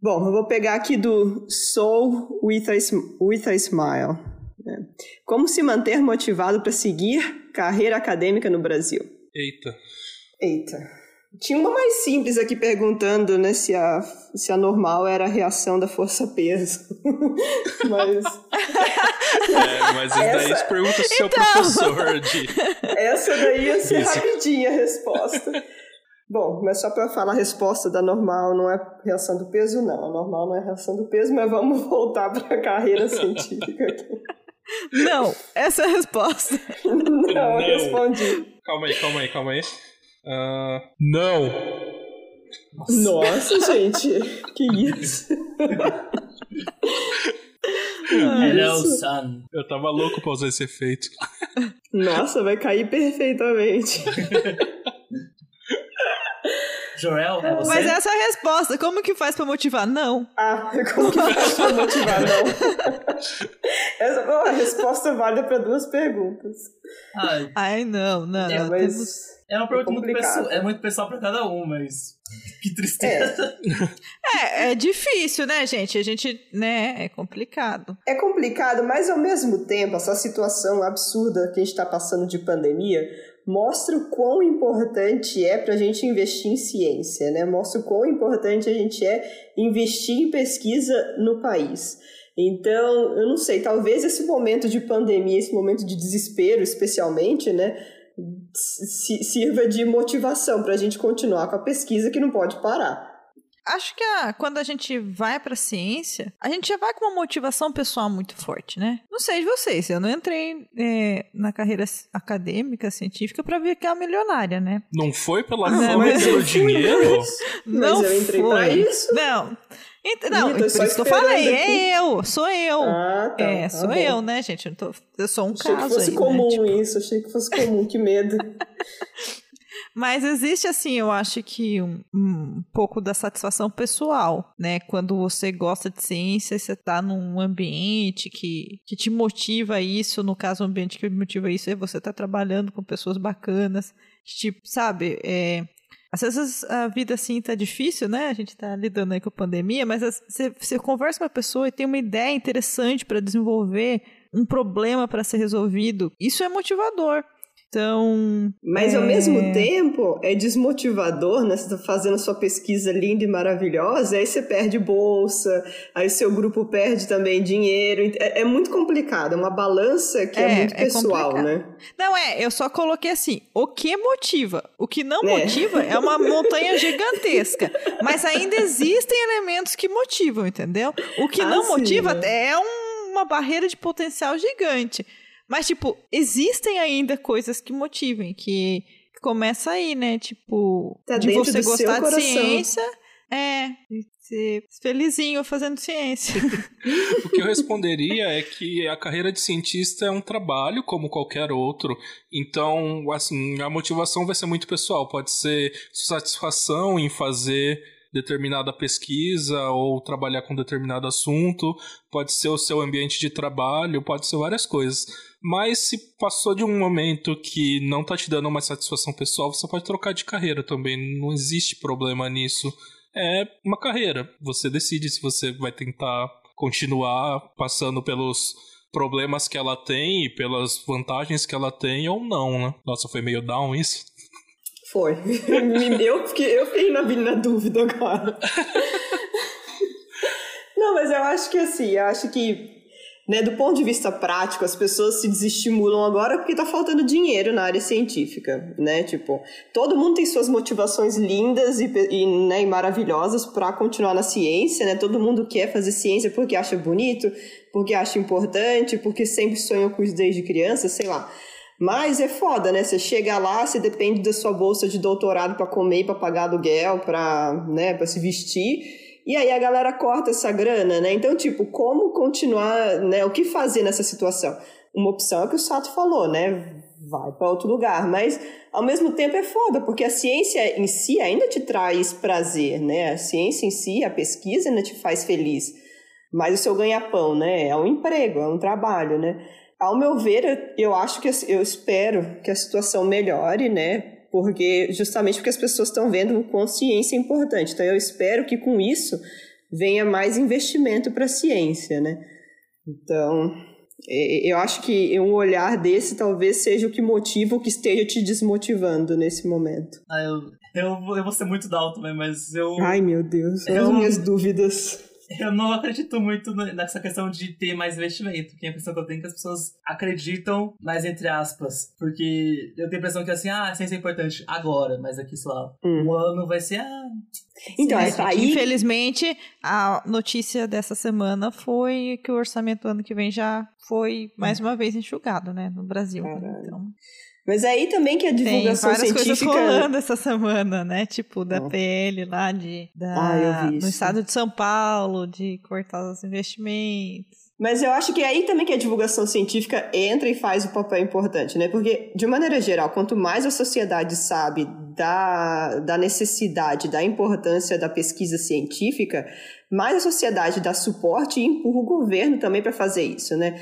Bom, eu vou pegar aqui do Soul with a, with a Smile. Né? Como se manter motivado para seguir carreira acadêmica no Brasil? Eita. Eita. Tinha uma mais simples aqui perguntando, né, se a, se a normal era a reação da força-peso. <laughs> mas. É, mas essa... daí você pergunta se então... seu professor de. Essa daí ia ser rapidinha a resposta. Bom, mas só para falar a resposta da normal não é reação do peso, não. A normal não é reação do peso, mas vamos <laughs> voltar para a carreira científica aqui. <laughs> Não, essa é a resposta. <laughs> não, não, respondi. Calma aí, calma aí, calma aí. Uh, não. Nossa, Nossa gente. Que isso? Hello, son. Eu tava louco pra usar esse efeito. Nossa, vai cair perfeitamente. Joel, é você? Mas essa é a resposta. Como que faz pra motivar? Não. Ah, como que faz pra motivar? Não. <laughs> essa é a resposta válida pra duas perguntas. Ai, Ai não, não. É, não mas... temos é uma pergunta é muito pessoal, é muito pessoal pra cada um, mas <laughs> que tristeza. É. é, é difícil, né, gente? A gente, né, é complicado. É complicado, mas ao mesmo tempo, essa situação absurda que a gente tá passando de pandemia mostra o quão importante é para a gente investir em ciência, né? Mostra o quão importante a gente é investir em pesquisa no país. Então, eu não sei, talvez esse momento de pandemia, esse momento de desespero, especialmente, né? sirva de motivação para a gente continuar com a pesquisa que não pode parar. Acho que a, quando a gente vai para ciência, a gente já vai com uma motivação pessoal muito forte, né? Não sei de vocês, eu não entrei é, na carreira acadêmica, científica, para ficar milionária, né? Não foi pela fama e pelo dinheiro? <laughs> Não mas eu entrei foi. pra isso. Não. Não, por isso que eu falei, aqui. é eu, sou eu. Ah, tá, é, tá sou bom. eu, né, gente? Eu, tô, eu sou um achei caso que fosse aí, comum né? tipo... isso, achei que fosse comum, que medo. <laughs> Mas existe, assim, eu acho que um, um, pouco da satisfação pessoal, né? Quando você gosta de ciência, você tá num ambiente que, que te motiva isso, no caso, o ambiente que motiva isso é você tá trabalhando com pessoas bacanas, tipo, sabe, é, às vezes a vida assim tá difícil, né? A gente tá lidando aí com a pandemia, mas você, você conversa com a pessoa e tem uma ideia interessante para desenvolver, um problema para ser resolvido. Isso é motivador. Então. Mas é... ao mesmo tempo é desmotivador, né? Você tá fazendo sua pesquisa linda e maravilhosa, aí você perde bolsa, aí seu grupo perde também dinheiro. É, é muito complicado, é uma balança que é, é muito pessoal, complicado. né? Não, é, eu só coloquei assim: o que motiva? O que não é. motiva é uma montanha gigantesca. Mas ainda existem elementos que motivam, entendeu? O que ah, não sim, motiva né? é um, uma barreira de potencial gigante. Mas, tipo, existem ainda coisas que motivem, que, começa aí, né? Tipo, tá de você gostar de ciência. É, de ser felizinho fazendo ciência. <laughs> o que eu responderia é que a carreira de cientista é um trabalho como qualquer outro. Então, assim, a motivação vai ser muito pessoal. Pode ser satisfação em fazer determinada pesquisa ou trabalhar com determinado assunto, pode ser o seu ambiente de trabalho, pode ser várias coisas. Mas se passou de um momento que não tá te dando uma satisfação pessoal, você pode trocar de carreira também. Não existe problema nisso. É uma carreira. Você decide se você vai tentar continuar passando pelos problemas que ela tem e pelas vantagens que ela tem ou não, né? Nossa, foi meio down isso. Foi. eu, fiquei, eu fiquei na, na dúvida agora. <laughs> Não, mas eu acho que assim, eu acho que né, do ponto de vista prático, as pessoas se desestimulam agora porque está faltando dinheiro na área científica, né? Tipo, todo mundo tem suas motivações lindas e, e, né, e maravilhosas para continuar na ciência, né? Todo mundo quer fazer ciência porque acha bonito, porque acha importante, porque sempre sonhou com isso desde criança, sei lá. Mas é foda, né? Você chega lá, você depende da sua bolsa de doutorado para comer, para pagar aluguel, para, né, se vestir. E aí a galera corta essa grana, né? Então, tipo, como continuar, né? O que fazer nessa situação? Uma opção é que o Sato falou, né? Vai para outro lugar, mas ao mesmo tempo é foda, porque a ciência em si ainda te traz prazer, né? A ciência em si, a pesquisa ainda te faz feliz. Mas o seu ganha-pão, né? É um emprego, é um trabalho, né? Ao meu ver, eu acho que eu espero que a situação melhore, né? porque justamente porque as pessoas estão vendo o quão ciência é importante. Então eu espero que com isso venha mais investimento para a ciência, né? Então, Eu acho que um olhar desse talvez seja o que motiva o que esteja te desmotivando nesse momento. Ah, eu, eu, eu vou ser muito dalto, né? Mas eu. Ai, meu Deus, eu, as minhas dúvidas. <laughs> Eu não acredito muito nessa questão de ter mais investimento. Que a impressão que eu tenho é que as pessoas acreditam, mais entre aspas. Porque eu tenho a impressão que assim, ah, a ciência é importante agora, mas aqui, sei lá, hum. um ano vai ser, ah. Então, é, aí... Infelizmente, a notícia dessa semana foi que o orçamento do ano que vem já foi mais uma vez enxugado, né, no Brasil. Então. Mas é aí também que a divulgação Tem várias científica... coisas rolando essa semana, né? Tipo, da oh. PL lá de, da, ah, no estado de São Paulo, de cortar os investimentos. Mas eu acho que é aí também que a divulgação científica entra e faz o papel importante, né? Porque, de maneira geral, quanto mais a sociedade sabe da, da necessidade, da importância da pesquisa científica, mais a sociedade dá suporte e empurra o governo também para fazer isso, né?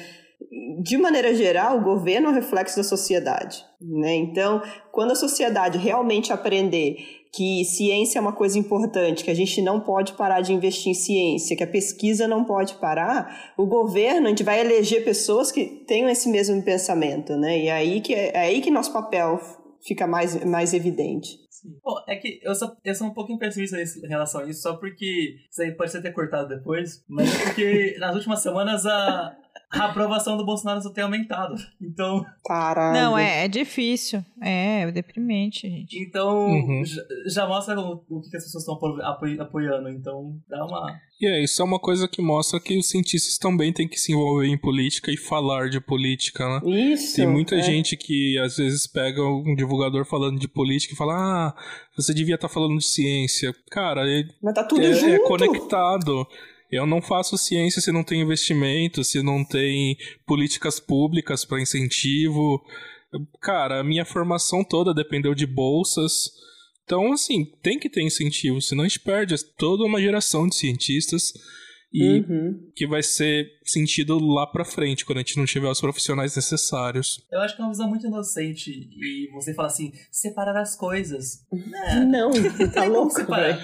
De maneira geral, o governo é um reflexo da sociedade. Né? Então, quando a sociedade realmente aprender que ciência é uma coisa importante, que a gente não pode parar de investir em ciência, que a pesquisa não pode parar, o governo, a gente vai eleger pessoas que tenham esse mesmo pensamento, né? E é aí que, é aí que nosso papel fica mais, mais evidente. É que eu sou, eu sou um pouco impressionista em relação a isso, só porque isso aí pode ser ter cortado depois, mas é porque <laughs> nas últimas semanas a, a aprovação do Bolsonaro só tem aumentado. Então. Caralho. Não, é, é difícil. É, é deprimente, gente. Então, uhum. já, já, mostra o, o, que as pessoas estão apoi, apoiando. Então, dá uma. E é, isso é uma coisa que mostra que os cientistas também têm que se envolver em política e falar de política, né? Isso. Tem muita é. gente que às vezes pega um divulgador falando de política e fala: Ah, você devia estar tá falando de ciência. Cara, é, Mas tá tudo é, junto. é conectado. Eu não faço ciência se não tem investimento, se não tem políticas públicas para incentivo. Cara, a minha formação toda dependeu de bolsas. Então, assim, tem que ter incentivo, senão a gente perde toda uma geração de cientistas e uhum. que vai ser sentido lá pra frente, quando a gente não tiver os profissionais necessários. Eu acho que é uma visão muito inocente e você fala assim, separar as coisas. <laughs> Não, não <laughs> tá louco, velho.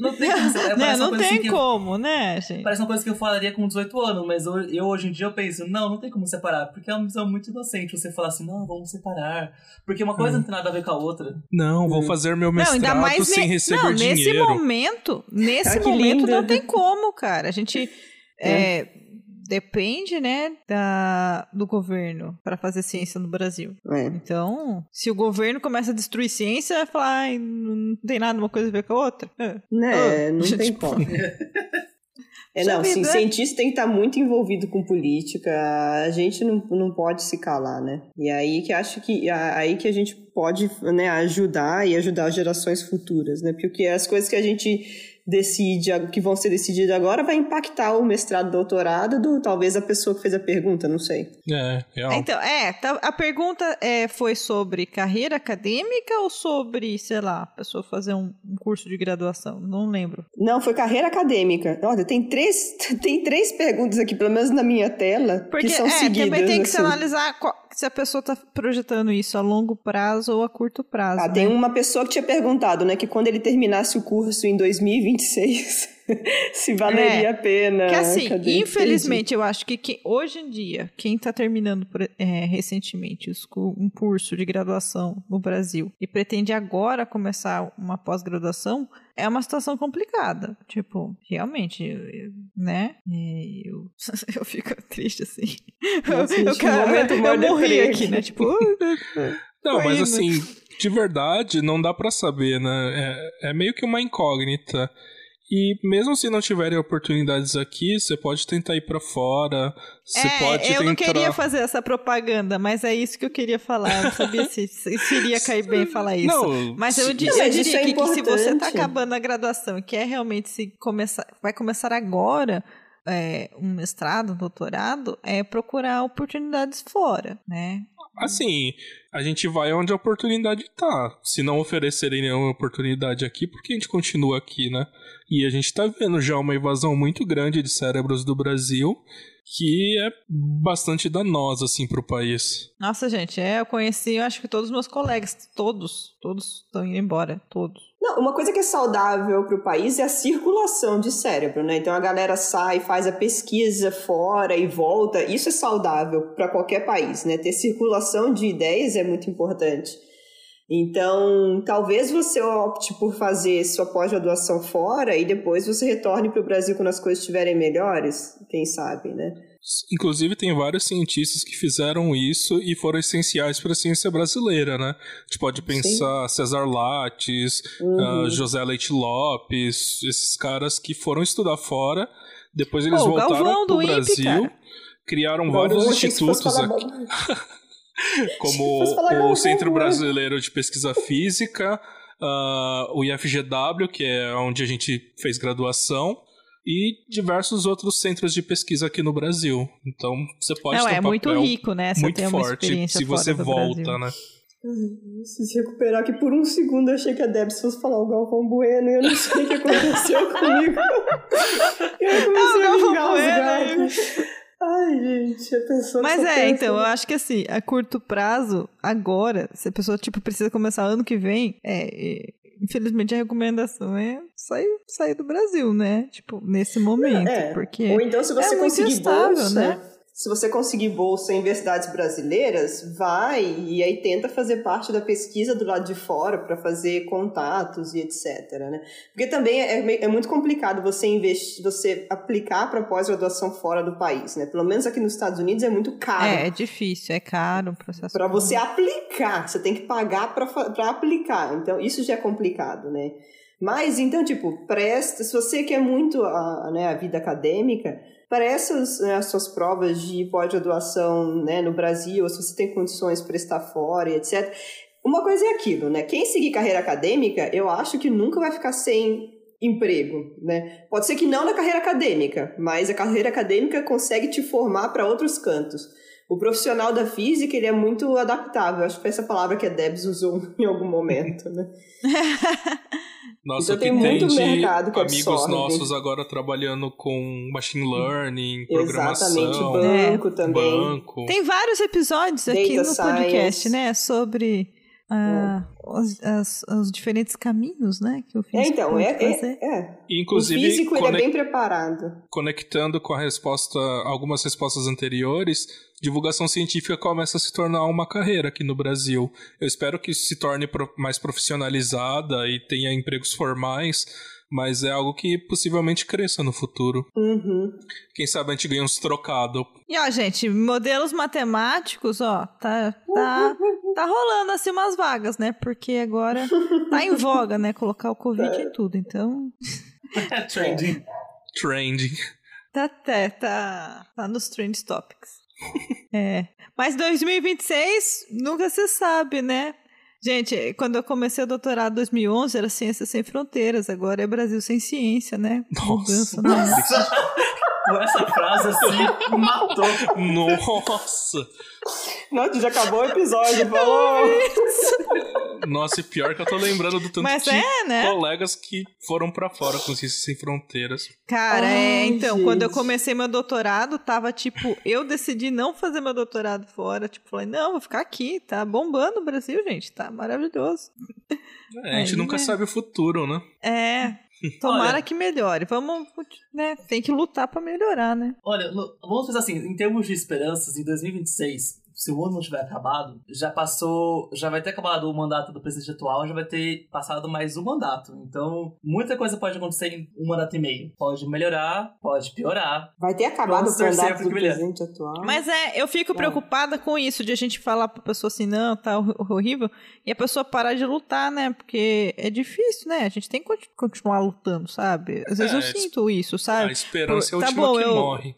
Não tem como. <laughs> É, né? Não tem assim como, né, gente? Parece uma coisa que eu falaria com 18 anos, mas eu, eu, hoje em dia eu penso, não, não tem como separar, porque é uma visão muito inocente você falar assim, não, vamos separar. Porque uma coisa hum. não tem nada a ver com a outra. Não, vou hum. fazer meu mestrado não, ainda mais sem ne... receber não, dinheiro. Nesse momento, nesse ah, momento não tem como, cara. A gente. <laughs> É. É, depende, né, da, do governo para fazer ciência no Brasil. É. Então, se o governo começa a destruir ciência, vai falar, não tem nada uma coisa a ver com a outra. É, né, não <laughs> tem tipo... como. <laughs> É, não, sim, cientista tem que estar muito envolvido com política, a gente não, não pode se calar, né? E aí que acho que aí que a gente pode né, ajudar e ajudar as gerações futuras, né? Porque as coisas que a gente decide, que vão ser decididas agora, vai impactar o mestrado, doutorado do talvez a pessoa que fez a pergunta, não sei. É, real. Então, é, tá, a pergunta é, foi sobre carreira acadêmica ou sobre, sei lá, a pessoa fazer um, um, curso de graduação? Não lembro. Não, foi carreira acadêmica. Olha, tem três, <laughs> tem três perguntas aqui, pelo menos na minha tela, Porque, que são é, seguidas. Também tem que assim. se analisar qual, se a pessoa está projetando isso a longo prazo ou a curto prazo. Ah, né? tem uma pessoa que tinha perguntado, né, que quando ele terminasse o curso em 2026, <laughs> se valeria é, a pena. Que assim, Cadê? infelizmente, eu acho que, que, hoje em dia, quem está terminando é, recentemente um curso de graduação no Brasil e pretende agora começar uma pós-graduação, é uma situação complicada. Tipo, realmente, eu, né? Eu, <laughs> eu fico triste assim. Nossa, eu, eu, quero, eu, eu morri aqui, né? Tipo, <laughs> não, mas assim, de verdade, não dá para saber, né? É, é meio que uma incógnita. E mesmo se não tiverem oportunidades aqui, você pode tentar ir para fora. Você é, pode eu tentar... não queria fazer essa propaganda, mas é isso que eu queria falar. Eu não sabia se, se iria cair bem falar isso. Não, mas eu, eu mas diria é que, que, se você está acabando a graduação e quer realmente se começar, vai começar agora é, um mestrado, um doutorado, é procurar oportunidades fora, né? Assim, a gente vai onde a oportunidade tá. Se não oferecerem nenhuma oportunidade aqui, porque a gente continua aqui, né? E a gente tá vendo já uma invasão muito grande de cérebros do Brasil que é bastante danosa, assim, pro país. Nossa, gente, é, eu conheci, eu acho que todos os meus colegas, todos, todos estão indo embora, todos. Não, uma coisa que é saudável para o país é a circulação de cérebro, né? Então a galera sai, faz a pesquisa fora e volta. Isso é saudável para qualquer país, né? Ter circulação de ideias é muito importante. Então, talvez você opte por fazer sua pós-graduação fora e depois você retorne para o Brasil quando as coisas estiverem melhores, quem sabe, né? Inclusive, tem vários cientistas que fizeram isso e foram essenciais para a ciência brasileira, né? A gente pode pensar Sim. Cesar Lattes, uhum. uh, José Leite Lopes, esses caras que foram estudar fora, depois eles oh, voltaram para <laughs> o Brasil, criaram vários institutos aqui. como o Centro Brasileiro de Pesquisa Física, uh, o IFGW, que é onde a gente fez graduação, e diversos outros centros de pesquisa aqui no Brasil. Então você pode Não, ter um é muito rico, né? Você muito forte se você volta, Brasil. né? Se se recuperar que por um segundo eu achei que a Deb fosse falar o Galvão Bueno e eu não sei o que aconteceu <laughs> comigo. Eu comecei a vingar os gatos. Ai, gente, a pessoa. Mas é, então, eu acho que assim, a curto prazo, agora, se a pessoa, tipo, precisa começar ano que vem, é. Infelizmente a recomendação é sair, sair do Brasil, né? Tipo, nesse momento. É. Porque. Ou então, se você é conseguir bolsa, né? Se você conseguir bolsa em universidades brasileiras, vai e aí tenta fazer parte da pesquisa do lado de fora para fazer contatos e etc. Né? Porque também é, é muito complicado você investir, você aplicar para pós-graduação fora do país, né? Pelo menos aqui nos Estados Unidos é muito caro. É, é difícil, é caro o processo. Para você aplicar, você tem que pagar para aplicar. Então isso já é complicado, né? Mas então, tipo, presta, se você quer muito a, né, a vida acadêmica, para essas né, as suas provas de pós-graduação né, no Brasil, se você tem condições para estar fora etc. Uma coisa é aquilo, né? Quem seguir carreira acadêmica, eu acho que nunca vai ficar sem emprego, né? Pode ser que não na carreira acadêmica, mas a carreira acadêmica consegue te formar para outros cantos. O profissional da física, ele é muito adaptável. Acho que foi essa palavra que a Debs usou <laughs> em algum momento, né? <laughs> Nossa, então, tem muito tem mercado que amigos absorve. nossos agora trabalhando com machine learning, programação. Exatamente, banco também. Banco. Tem vários episódios Data aqui no science. podcast, né, sobre uh, os, as, os, diferentes caminhos, né, que o físico é, então, pode é, fazer. É, é. Inclusive, o físico ele é bem preparado. Conectando com a resposta, algumas respostas anteriores, divulgação científica começa a se tornar uma carreira aqui no Brasil. Eu espero que se torne mais profissionalizada e tenha empregos formais, mas é algo que possivelmente cresça no futuro. Uhum. Quem sabe a gente ganha uns trocados. E ó, gente, modelos matemáticos, ó, tá, tá, <laughs> tá rolando assim umas vagas, né? Porque agora tá em voga, né? Colocar o Covid em tudo, então. É trending. Trending. Tá, tá, tá, tá nos trend topics. É. Mas 2026 nunca se sabe, né? Gente, quando eu comecei o doutorado em 2011 era Ciência Sem Fronteiras, agora é Brasil Sem Ciência, né? Nossa, Mudança, <laughs> Essa frase assim matou. Nossa! Nossa, já acabou o episódio, falou! <laughs> Nossa, e pior que eu tô lembrando do tanto Mas de é, né? colegas que foram para fora com Ciências Sem Fronteiras. Cara, é, Ai, é, então, gente. quando eu comecei meu doutorado, tava tipo, eu decidi não fazer meu doutorado fora, tipo, falei, não, vou ficar aqui, tá bombando o Brasil, gente, tá maravilhoso. É, a gente Aí, nunca é. sabe o futuro, né? É, <laughs> Tomara Olha, que melhore. Vamos, né? Tem que lutar para melhorar, né? Olha, vamos pensar assim, em termos de esperanças, em 2026, se o mundo não tiver acabado, já passou, já vai ter acabado o mandato do presidente atual, já vai ter passado mais um mandato. Então, muita coisa pode acontecer em um mandato e meio. Pode melhorar, pode piorar. Vai ter acabado o mandato do presidente atual. Mas é, eu fico é. preocupada com isso, de a gente falar pra pessoa assim, não, tá horrível, e a pessoa parar de lutar, né? Porque é difícil, né? A gente tem que continuar lutando, sabe? Às vezes é, eu sinto isso, sabe? A esperança Por, é a tá última bom, que eu... morre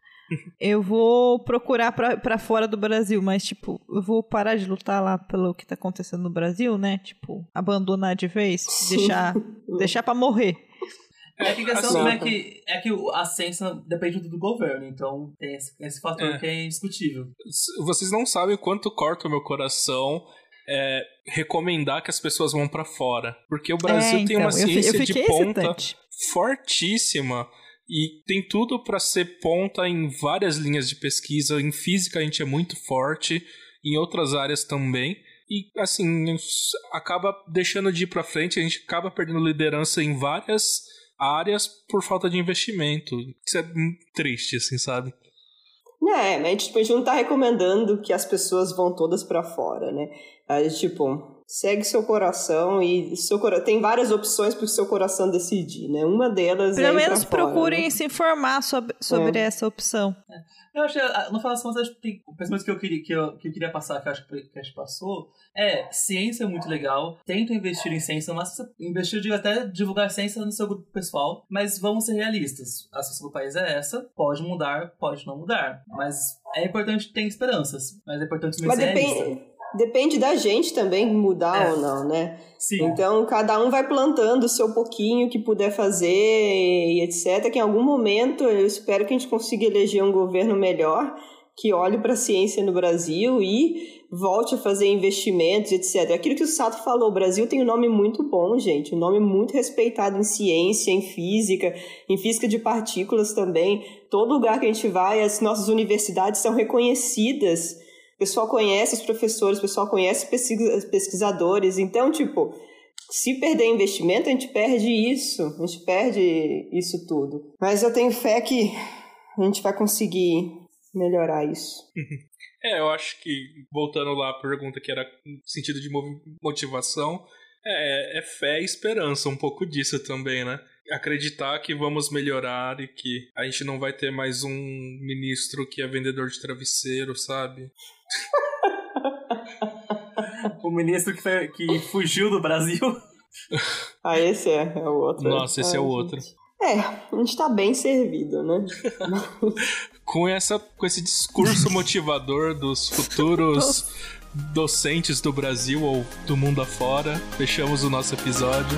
eu vou procurar pra, pra fora do Brasil, mas, tipo, eu vou parar de lutar lá pelo que tá acontecendo no Brasil, né? Tipo, abandonar de vez, <laughs> deixar, deixar pra morrer. É que a questão assim, é que, é que a ciência depende do governo, então tem esse, esse fator é. que é indiscutível. Vocês não sabem quanto corta o meu coração é, recomendar que as pessoas vão para fora. Porque o Brasil é, então, tem uma ciência eu, eu de ponta hesitante. fortíssima e tem tudo para ser ponta em várias linhas de pesquisa. Em física a gente é muito forte, em outras áreas também. E assim, acaba deixando de ir para frente, a gente acaba perdendo liderança em várias áreas por falta de investimento. Isso é triste, assim, sabe? É, mas tipo, a gente não tá recomendando que as pessoas vão todas para fora, né? Aí, tipo, segue seu coração e seu cora... tem várias opções para o seu coração decidir, né? Uma delas Pelo é menos procurem fora, né? se informar sobre, sobre é. essa opção. É. Eu acho que, no final das contas, tem, o pensamento que eu queria, que eu, que eu queria passar, que eu acho que a gente passou, é, ciência é muito legal, tenta investir em ciência, mas investir, eu digo até divulgar ciência no seu grupo pessoal, mas vamos ser realistas. A situação do país é essa, pode mudar, pode não mudar, mas é importante ter esperanças, mas é importante também mas ser depende... realista. Depende da gente também mudar É. ou não, né? Sim. Então, cada um vai plantando o seu pouquinho que puder fazer e etc. Que em algum momento eu espero que a gente consiga eleger um governo melhor que olhe para a ciência no Brasil e volte a fazer investimentos, etc. Aquilo que o Sato falou, o Brasil tem um nome muito bom, gente, um nome muito respeitado em ciência, em física, em física de partículas também. Todo lugar que a gente vai, as nossas universidades são reconhecidas. O pessoal conhece os professores, o pessoal conhece pesquisa- pesquisadores. Então, tipo, se perder investimento, a gente perde isso. A gente perde isso tudo. Mas eu tenho fé que a gente vai conseguir melhorar isso. <laughs> É, eu acho que, voltando lá à pergunta que era sentido de motivação, é, é fé e esperança, um pouco disso também, né? Acreditar que vamos melhorar e que a gente não vai ter mais um ministro que é vendedor de travesseiro, sabe? <laughs> O ministro que, foi- que fugiu do Brasil. <laughs> Ah, esse é, é o outro. Nossa, esse é o outro. gente. É, a gente tá bem servido, né? <laughs> Com, essa, com esse discurso motivador dos futuros docentes do Brasil ou do mundo afora, fechamos o nosso episódio.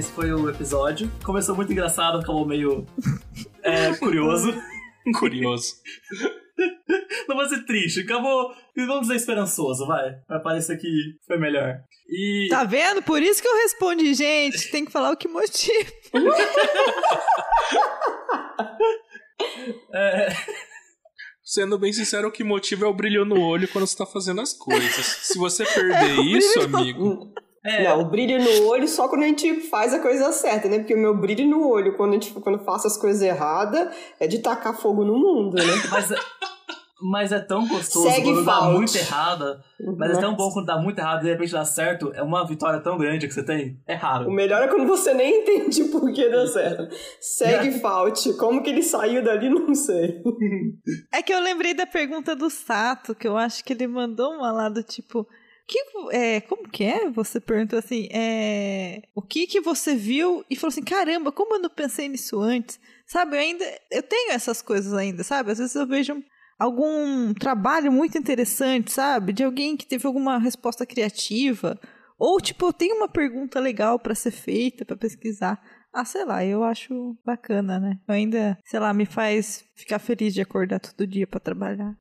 Esse foi o episódio. Começou muito engraçado, acabou meio é, curioso. <laughs> Curioso. <laughs> Não vou ser triste, acabou. Vamos dizer esperançoso, vai. Vai parecer que foi melhor. E. Tá vendo? Por isso que eu respondi, gente. Tem que falar o que motiva. <laughs> é, Sendo bem sincero, o que motiva é o brilho no olho quando você tá fazendo as coisas. Se você perder isso, amigo, é, Não, o brilho no olho só quando a gente faz a coisa certa, né? Porque o meu brilho no olho, quando, a gente, quando eu faço as coisas erradas, é de tacar fogo no mundo, né? <laughs> mas, é- mas é tão gostoso Segue quando dá muito errado. Mas é tão bom quando dá muito errado e de repente dá certo. É uma vitória tão grande que você tem. É O raro. melhor é quando você nem <laughs> entende por que deu certo. Segue <laughs> Fault. Como que ele saiu dali, não sei. É que eu lembrei da pergunta do Sato, que eu acho que ele mandou uma lá do tipo. Que, é, como que é? Você perguntou assim, é, o que que você viu e falou assim, caramba, como eu não pensei nisso antes? Sabe, eu ainda, eu tenho essas coisas ainda, sabe? Às vezes eu vejo algum trabalho muito interessante, sabe? De alguém que teve alguma resposta criativa. Ou, tipo, eu tenho uma pergunta legal pra ser feita, pra pesquisar. Ah, sei lá, eu acho bacana, né? Eu ainda, sei lá, me faz ficar feliz de acordar todo dia pra trabalhar.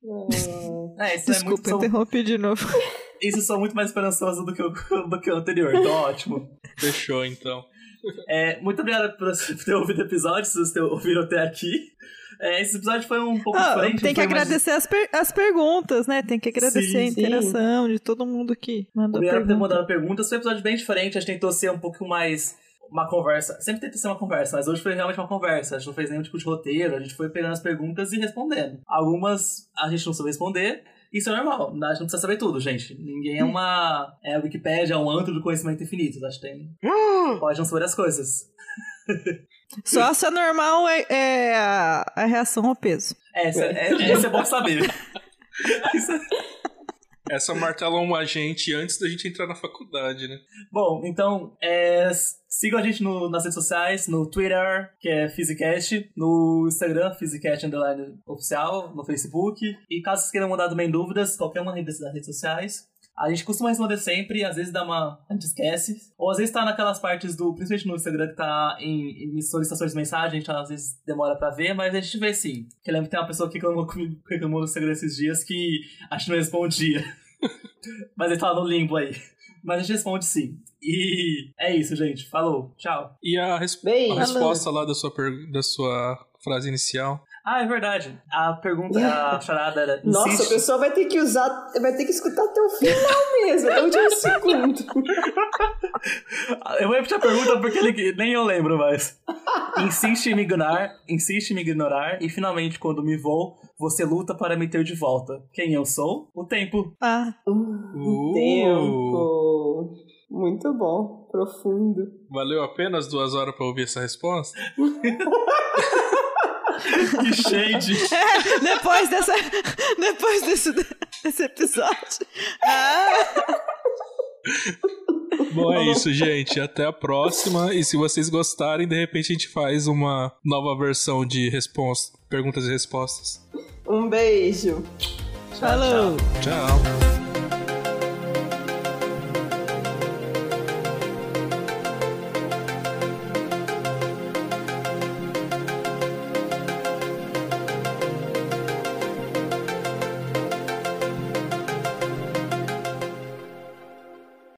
É, <laughs> isso é muito. Desculpa, São, interrompi de novo. <laughs> isso são muito mais esperançosos do que o, <laughs> do que o anterior. Então, ótimo. fechou então. É, muito obrigado por ter ouvido o episódio, se você ouviram até aqui. É, esse episódio foi um pouco Ah, diferente. tem que foi mais- agradecer as, per- as perguntas, né? Tem que agradecer Sim, a sim. interação de todo mundo que mandou Obrigado por ter pergunta. mandado perguntas. Foi um episódio bem diferente. A gente tentou ser um pouco mais uma conversa. Sempre tenta ser uma conversa, mas hoje foi realmente uma conversa. A gente não fez nenhum tipo de roteiro. A gente foi pegando as perguntas e respondendo. Algumas a gente não soube responder. Isso é normal. A gente não precisa saber tudo, gente. Ninguém é uma. É a Wikipédia, é um antro do conhecimento infinito. A gente tem. Pode não saber as coisas. Só se é normal é, é a, a reação ao peso. É, esse é, é, esse é bom saber. É- Essa martelam a gente antes da gente entrar na faculdade, né? Bom, então, é, sigam a gente no- nas redes sociais, no Twitter, que é Physicast, no Instagram, Physicast Underline Oficial, no Facebook. E caso vocês queiram mandar também dúvidas, qualquer uma das redes sociais. A gente costuma responder sempre, às vezes dá uma. A gente esquece. Ou às vezes tá naquelas partes do. Principalmente no Instagram que tá em, em solicitações de mensagem, a gente às vezes demora pra ver, mas a gente vê sim. Porque lembro que tem uma pessoa que reclamou, comigo, reclamou no Instagram esses dias que a gente não respondia. <laughs> mas ele tava no limbo aí. Mas a gente responde sim. E é isso, gente. Falou. Tchau. E a, res- Beijo. a resposta lá da sua, da sua frase inicial. Ah, é verdade. A pergunta, a <laughs> charada era. Nossa, a insiste- pessoa vai ter que usar, vai ter que escutar até o final mesmo, até o último segundo. <laughs> Eu vou repetir a pergunta porque ele, nem eu lembro mais. Insiste em me ignorar, insiste em me ignorar, e finalmente, quando me vou, você luta para me ter de volta. Quem eu sou? O tempo. Ah, Uh. Tempo. Muito bom, profundo. Valeu apenas duas horas pra ouvir essa resposta? <laughs> <laughs> Que shade! depois dessa. Depois desse, desse episódio. Ah, Bom, é isso, gente. Até a próxima. E se vocês gostarem, de repente a gente faz uma nova versão de resposta, perguntas e respostas. Um beijo. falou. Tchau.